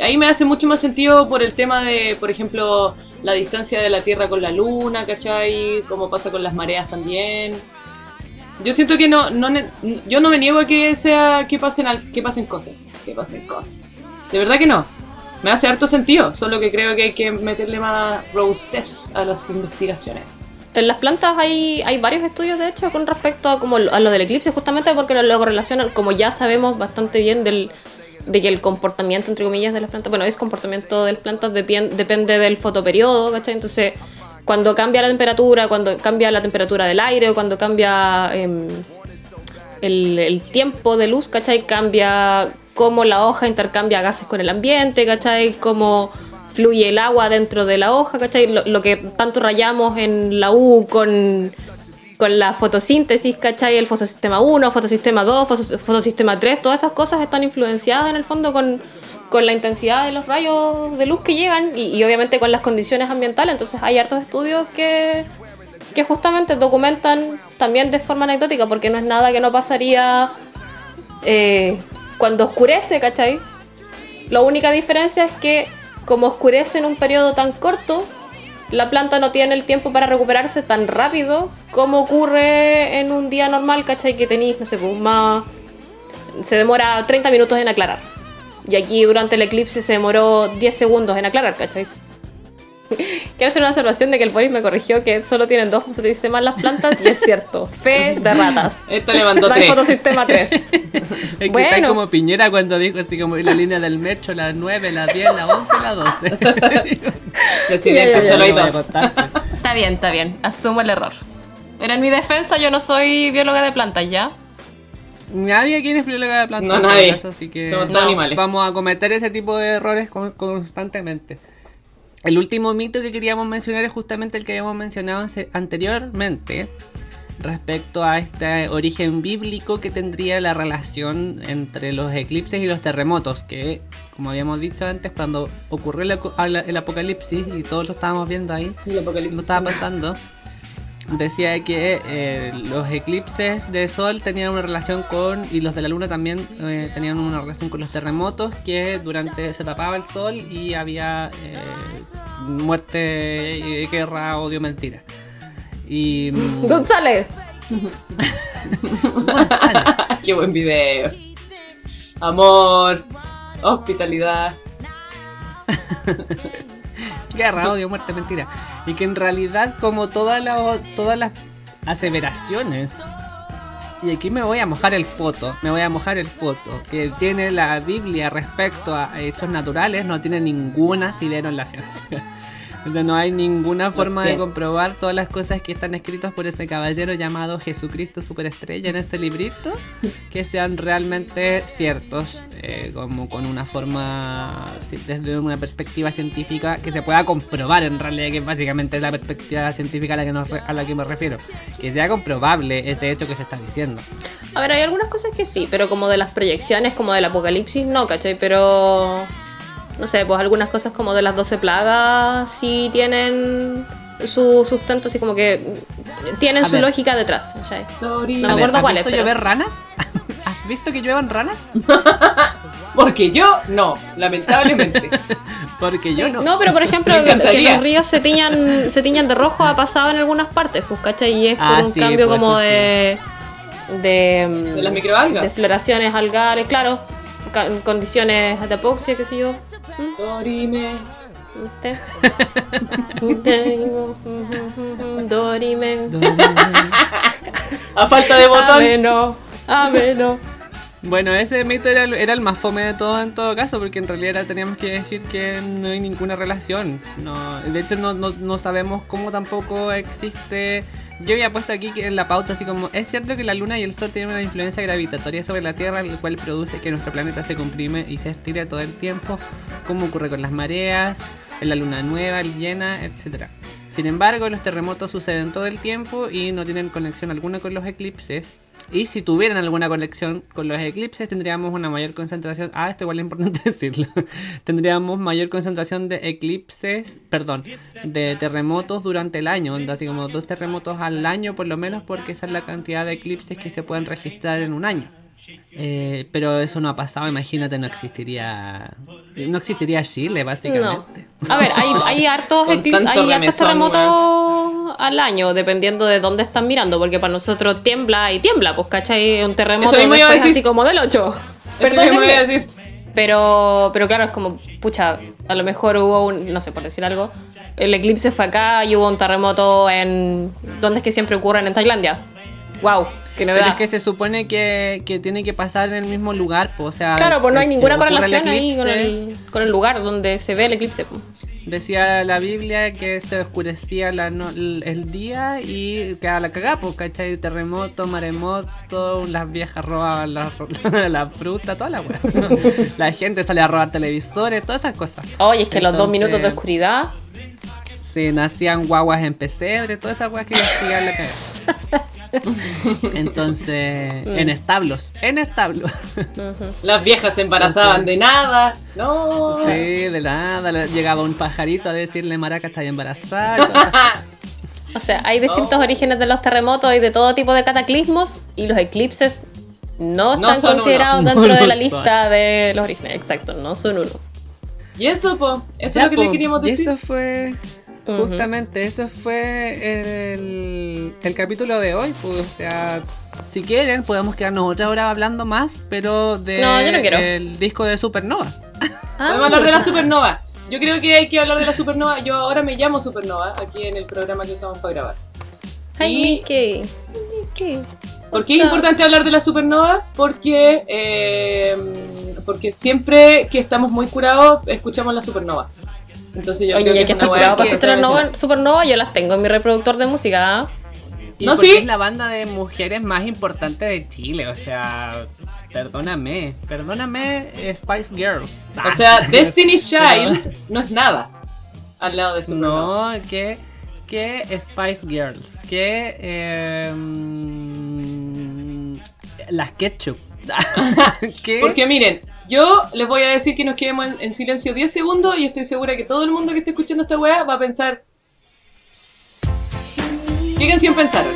ahí me hace mucho más sentido por el tema de, por ejemplo, la distancia de la Tierra con la Luna, ¿cachai? Como pasa con las mareas también. Yo siento que no, no yo no me niego a que sea que pasen al- que pasen cosas, que pasen cosas. De verdad que no. Me hace harto sentido, solo que creo que hay que meterle más robustez a las investigaciones.
En las plantas hay, hay varios estudios, de hecho, con respecto a, como, a lo del eclipse, justamente porque lo, lo correlacionan, como ya sabemos bastante bien, del, de que el comportamiento, entre comillas, de las plantas, bueno, es comportamiento de las plantas depende del fotoperiodo, ¿cachai? Entonces, cuando cambia la temperatura, cuando cambia la temperatura del aire, cuando cambia el, el tiempo de luz, ¿cachai? Cambia cómo la hoja intercambia gases con el ambiente, ¿cachai? Cómo fluye el agua dentro de la hoja, ¿cachai? Lo, que tanto rayamos en la U con, con la fotosíntesis, ¿cachai? El fotosistema 1, fotosistema 2, fotos- fotosistema 3, todas esas cosas están influenciadas en el fondo con, con la intensidad de los rayos de luz que llegan y, y obviamente con las condiciones ambientales. Entonces hay hartos estudios que, que justamente documentan también de forma anecdótica, porque no es nada que no pasaría eh, cuando oscurece, ¿cachai? La única diferencia es que como oscurece en un periodo tan corto, la planta no tiene el tiempo para recuperarse tan rápido como ocurre en un día normal, ¿cachai? Que tenéis, no sé, pues más... Se demora 30 minutos en aclarar. Y aquí durante el eclipse se demoró 10 segundos en aclarar, ¿cachai? Quiero hacer una observación de que el Boris me corrigió que solo tienen dos fotosistemas las plantas y es cierto. Fe de ratas.
Esto le mandó tres.
fotosistema 3.
Es que está
Bueno.
como Piñera cuando dijo así como la línea del metro, la 9, la 10, la 11, la 12.
Presidente,
Ya, ya, ya,
solo hay dos.
Está bien, está bien. Asumo el error. Pero en mi defensa yo no soy bióloga de plantas, ¿ya?
Nadie aquí es bióloga de plantas.
No, nadie.
caso, así que
Somos animales.
Vamos a cometer ese tipo de errores con- constantemente. El último mito que queríamos mencionar es justamente el que habíamos mencionado anteriormente respecto a este origen bíblico que tendría la relación entre los eclipses y los terremotos, que como habíamos dicho antes, cuando ocurrió el, apocalipsis y todos lo estábamos viendo ahí, no estaba pasando. Decía que eh, los eclipses de sol tenían una relación con, y los de la luna también eh, tenían una relación con los terremotos, que durante se tapaba el sol y había eh, muerte, eh, guerra, odio, mentira. Y mm,
González.
Qué buen video. Amor, hospitalidad.
guerra, odio, muerte, mentira. Y que en realidad, como todas las todas las aseveraciones, y aquí me voy a mojar el poto, me voy a mojar el poto, que tiene la Biblia respecto a hechos naturales, no tiene ninguna asidero en la ciencia. O sea, no hay ninguna forma de comprobar todas las cosas que están escritas por ese caballero llamado Jesucristo Superestrella en este librito que sean realmente ciertos, eh, como con una forma, desde una perspectiva científica que se pueda comprobar en realidad, que básicamente es la perspectiva científica a la que, nos a la que me refiero, que sea comprobable ese hecho que se está diciendo.
A ver, hay algunas cosas que sí, pero como de las proyecciones, como del apocalipsis, no, ¿cachai? Pero. No sé, pues algunas cosas como de las 12 plagas sí tienen su sustento, así como que tienen
A
su
ver.
lógica detrás. No me
ver,
acuerdo
¿Has
cuál es,
visto
pero-
llover ranas? ¿Has visto que lluevan ranas?
Porque yo no, lamentablemente.
Porque yo no.
No, pero por ejemplo, que, los ríos se tiñan, se tiñan de rojo ha pasado en algunas partes, pues, ¿cachai? Y es por
Ah,
un
sí,
cambio
pues,
como de, de.
De las microalgas.
De floraciones algales, claro. Condiciones de apoxia, qué sé yo.
Dorime.
¿Viste? Dorime.
A falta de botón.
Ameno. Ameno.
Bueno, ese mito era, el- era el más fome de todo en todo caso, porque en realidad era- teníamos que decir que no hay ninguna relación. No, de hecho, no, no, no sabemos cómo tampoco existe. Yo había puesto aquí en la pauta así como, es cierto que la luna y el sol tienen una influencia gravitatoria sobre la Tierra, el cual produce que nuestro planeta se comprime y se estire todo el tiempo, como ocurre con las mareas, en la luna nueva, llena, etc. Sin embargo, los terremotos suceden todo el tiempo y no tienen conexión alguna con los eclipses. Y si tuvieran alguna conexión con los eclipses, tendríamos una mayor concentración. Ah, esto igual es importante decirlo. tendríamos mayor concentración de eclipses, perdón, de terremotos durante el año. onda, Así como dos terremotos al año, por lo menos, porque esa es la cantidad de eclipses que se pueden registrar en un año. Eh, pero eso no ha pasado, imagínate, no existiría. No existiría Chile,
No.
básicamente.
A ver, hay, hay hartos, hay hartos terremotos al año, dependiendo de dónde están mirando, porque para nosotros tiembla y tiembla, pues, ¿cachai? Un terremoto
Eso mismo iba a
después
decir.
así como del 8.
Eso mismo voy a decir.
Pero, pero claro, es como, pucha, a lo mejor hubo un, no sé, por decir algo, el eclipse fue acá y hubo un terremoto en... ¿Dónde es que siempre ocurren? En Tailandia. Wow, qué novedad.
Pero es que se supone que, que tiene que pasar en el mismo lugar, pues, o sea.
Claro, pues no hay ninguna correlación ahí con el, con el lugar donde se ve el eclipse. pues.
Decía la Biblia que se oscurecía la no- el día y quedaba la cagada, pues, ¿cachai? Terremoto, maremoto, las viejas robaban la, la fruta, toda la weá. la gente sale a robar televisores, todas esas cosas.
Oye, es que los dos
Entonces,
minutos de oscuridad.
Se nacían guaguas en pesebre, todas esas weas que investigan la cagada. Entonces, en establos, en establos.
Las viejas se embarazaban de nada. No.
Sí, de nada, le- llegaba un pajarito a decirle Maraca está embarazada.
O sea, hay distintos
Oh.
orígenes de los terremotos y de todo tipo de cataclismos y los eclipses no
No
están
son
considerados
uno.
dentro
No
de la
son.
lista de los orígenes. Exacto, no son uno.
Y eso, po. Eso
Ya,
es lo que
po,
le queríamos
y
decir.
eso fue. Justamente, eso fue el, el capítulo de hoy. Pues, o sea, si quieren, podemos quedarnos otra hora hablando más, pero de
No, no quiero.
el disco de Supernova.
Ah,
Podemos hablar de la supernova. Yo creo que hay que hablar de la supernova. Yo ahora me llamo supernova aquí en el programa que usamos para grabar.
Ay,
Y-
Mickey. Mickey.
¿Por qué es importante hablar de la supernova? Porque, eh, porque siempre que estamos muy curados escuchamos la supernova. Entonces yo
Oye,
creo
ya
que
que
es
estás
una
curado para
que
escuchar la
mencionar.
nova, supernova, yo las tengo en mi reproductor de música. ¿ah?
Y
No, sí.
es la banda de mujeres más importante de Chile, o sea, perdóname, perdóname Spice Girls.
O sea, Destiny's Child no es nada al lado de supernova.
No, que, que Spice Girls, que eh, las ketchup. que
Porque miren, yo les voy a decir que nos quedemos en, en silencio 10 segundos y estoy segura que todo el mundo que esté escuchando esta weá va a pensar... ¿Qué canción pensaron?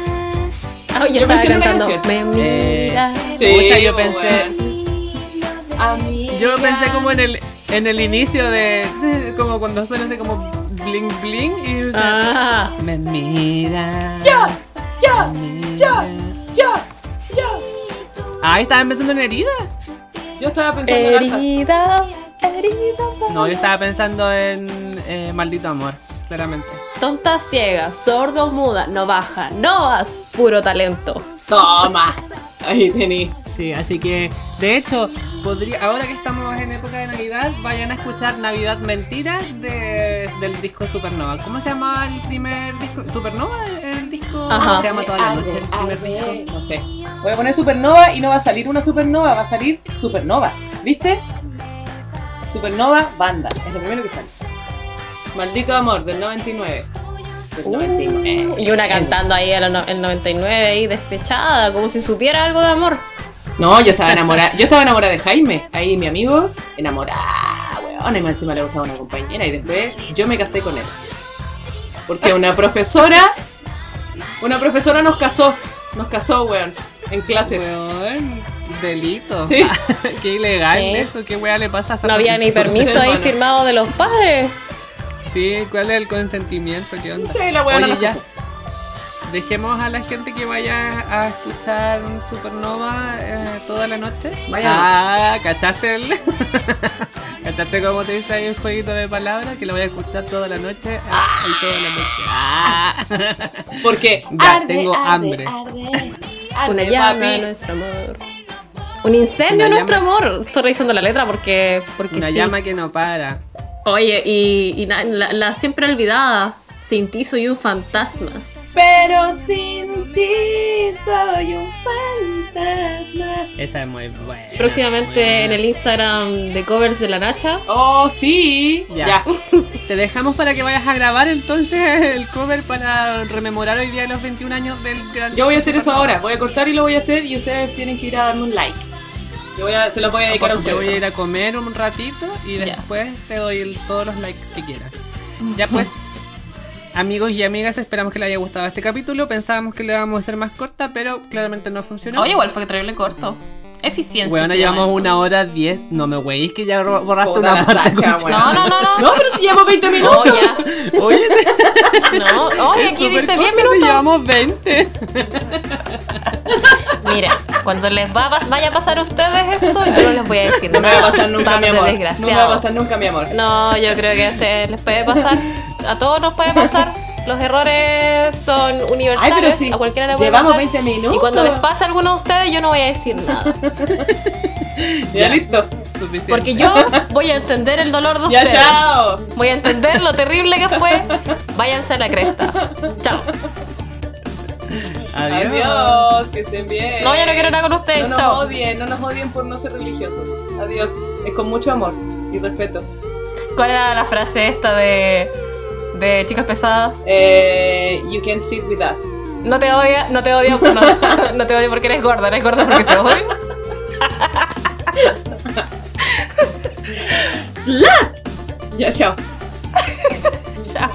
Ah, yo,
Yo pensé en una
cantando.
canción.
Me
Eh,
mira.
Puta, yo pensé-.
Amiga.
yo pensé como en el en el inicio de, de- como cuando suena así como bling bling y o sea,
Ah,
me.
¡Ya!
me
¡Ya!
miras.
¡Ya! ¡Ya!
Ay, estaba pensando en herida.
Yo estaba pensando en hartas.
herida, herida.
No, yo estaba pensando en eh, maldito amor, claramente.
Tonta ciega, sordo muda, no baja, no vas, puro talento.
Toma. Ahí tení.
Sí, así que, de hecho, podría, ahora que estamos en época de Navidad, vayan a escuchar Navidad Mentira de- del disco Supernova. ¿Cómo se llama el primer disco? ¿Supernova? ¿El disco?
Ajá.
¿Cómo se llama toda la noche el primer disco?
No sé. Voy a poner supernova y no va a salir una supernova, va a salir supernova. ¿Viste? Supernova banda. Es lo primero que sale. Maldito amor del 99. Del 99.
Y una cantando ahí el, no- el 99 ahí despechada, como si supiera algo de amor.
No, yo estaba enamorada. Yo estaba enamorada de Jaime. Ahí mi amigo, enamorada, weón. Y encima le gustaba una compañera. Y después yo me casé con él. Porque una profesora. Una profesora nos casó. Nos casó, weón. En clases.
Weón, delito.
Sí.
Qué ilegal
Sí.
eso, qué wea le pasa a esa
No había ni permiso ahí firmado de los padres.
Sí, ¿cuál es el consentimiento? ¿Qué onda?
No sé, la weón
Oye,
nos
ya. Dejemos a la gente que vaya a escuchar Supernova eh, toda la noche.
Vayan.
Ah, ¿cachaste el? ¿Cachaste cómo te dice ahí el jueguito de palabras? Que lo voy a escuchar toda la noche. ah, y toda la noche. Ah.
Porque
Ya, tengo hambre.
arde,
Una
arde,
llama
papi.
nuestro amor. Un incendio
Una
nuestro
llama-
amor. Estoy revisando la letra porque. porque
Una
sí.
llama que no para.
Oye, y, la, la siempre olvidada. Sin ti soy un fantasma.
Pero sin ti soy un fantasma.
Esa es muy buena.
Próximamente en el Instagram de covers de la Nacha.
Oh, sí.
Ya.
Ya.
Te dejamos para que vayas a grabar entonces el cover para rememorar hoy día los 21 años del gran.
Yo voy a hacer eso ahora. Voy a cortar y lo voy a hacer y ustedes tienen que ir a darme un like. Yo voy a, se lo voy a dedicar a
Yo voy a
ustedes.
ir a comer un ratito y
Ya.
después te doy el- todos los likes que quieras. Ya pues, amigos y amigas, esperamos que les haya gustado este capítulo. Pensábamos que le íbamos a hacer más corta, pero claramente no funcionó.
Oye, igual fue terrible corto. Eficiencia.
Bueno, llevamos una hora diez. No me weís que ya borraste una parte.
Sacha.
No, no, no, no.
No, pero si llevo 20 minutos.
Ya.
Oye,
No, oye, aquí dice
corto,
10
si
minutos.
llevamos 20.
Mira, cuando les va vaya a pasar a ustedes esto, yo no les voy a decir
No me va a pasar nunca, mi amor. No me va a pasar nunca, mi amor.
No, yo creo que a ustedes les puede pasar. A todos nos puede pasar. Los errores son universales.
Ay, pero si
a cualquiera le puede
llevamos
pasar.
20 minutos.
Y cuando les pase a alguno de ustedes, yo no voy a decir nada.
Ya, listo.
Suficiente.
Porque yo voy a entender el dolor de
Ya,
ustedes.
chao.
Voy a entender lo terrible que fue. Váyanse a la cresta. Chao.
Adiós.
Adiós. Que estén bien.
No, ya no quiero nada con ustedes.
No nos
Chao.
odien, no nos odien por no ser religiosos. Adiós. Es con mucho amor y respeto.
¿Cuál era la frase esta de, de chicas pesadas?
Eh, you can sit with us.
No te odio, no te odio, no, no te odio porque eres gorda, eres gorda porque te odio.
¡Slut! Ya, chao.
Chao.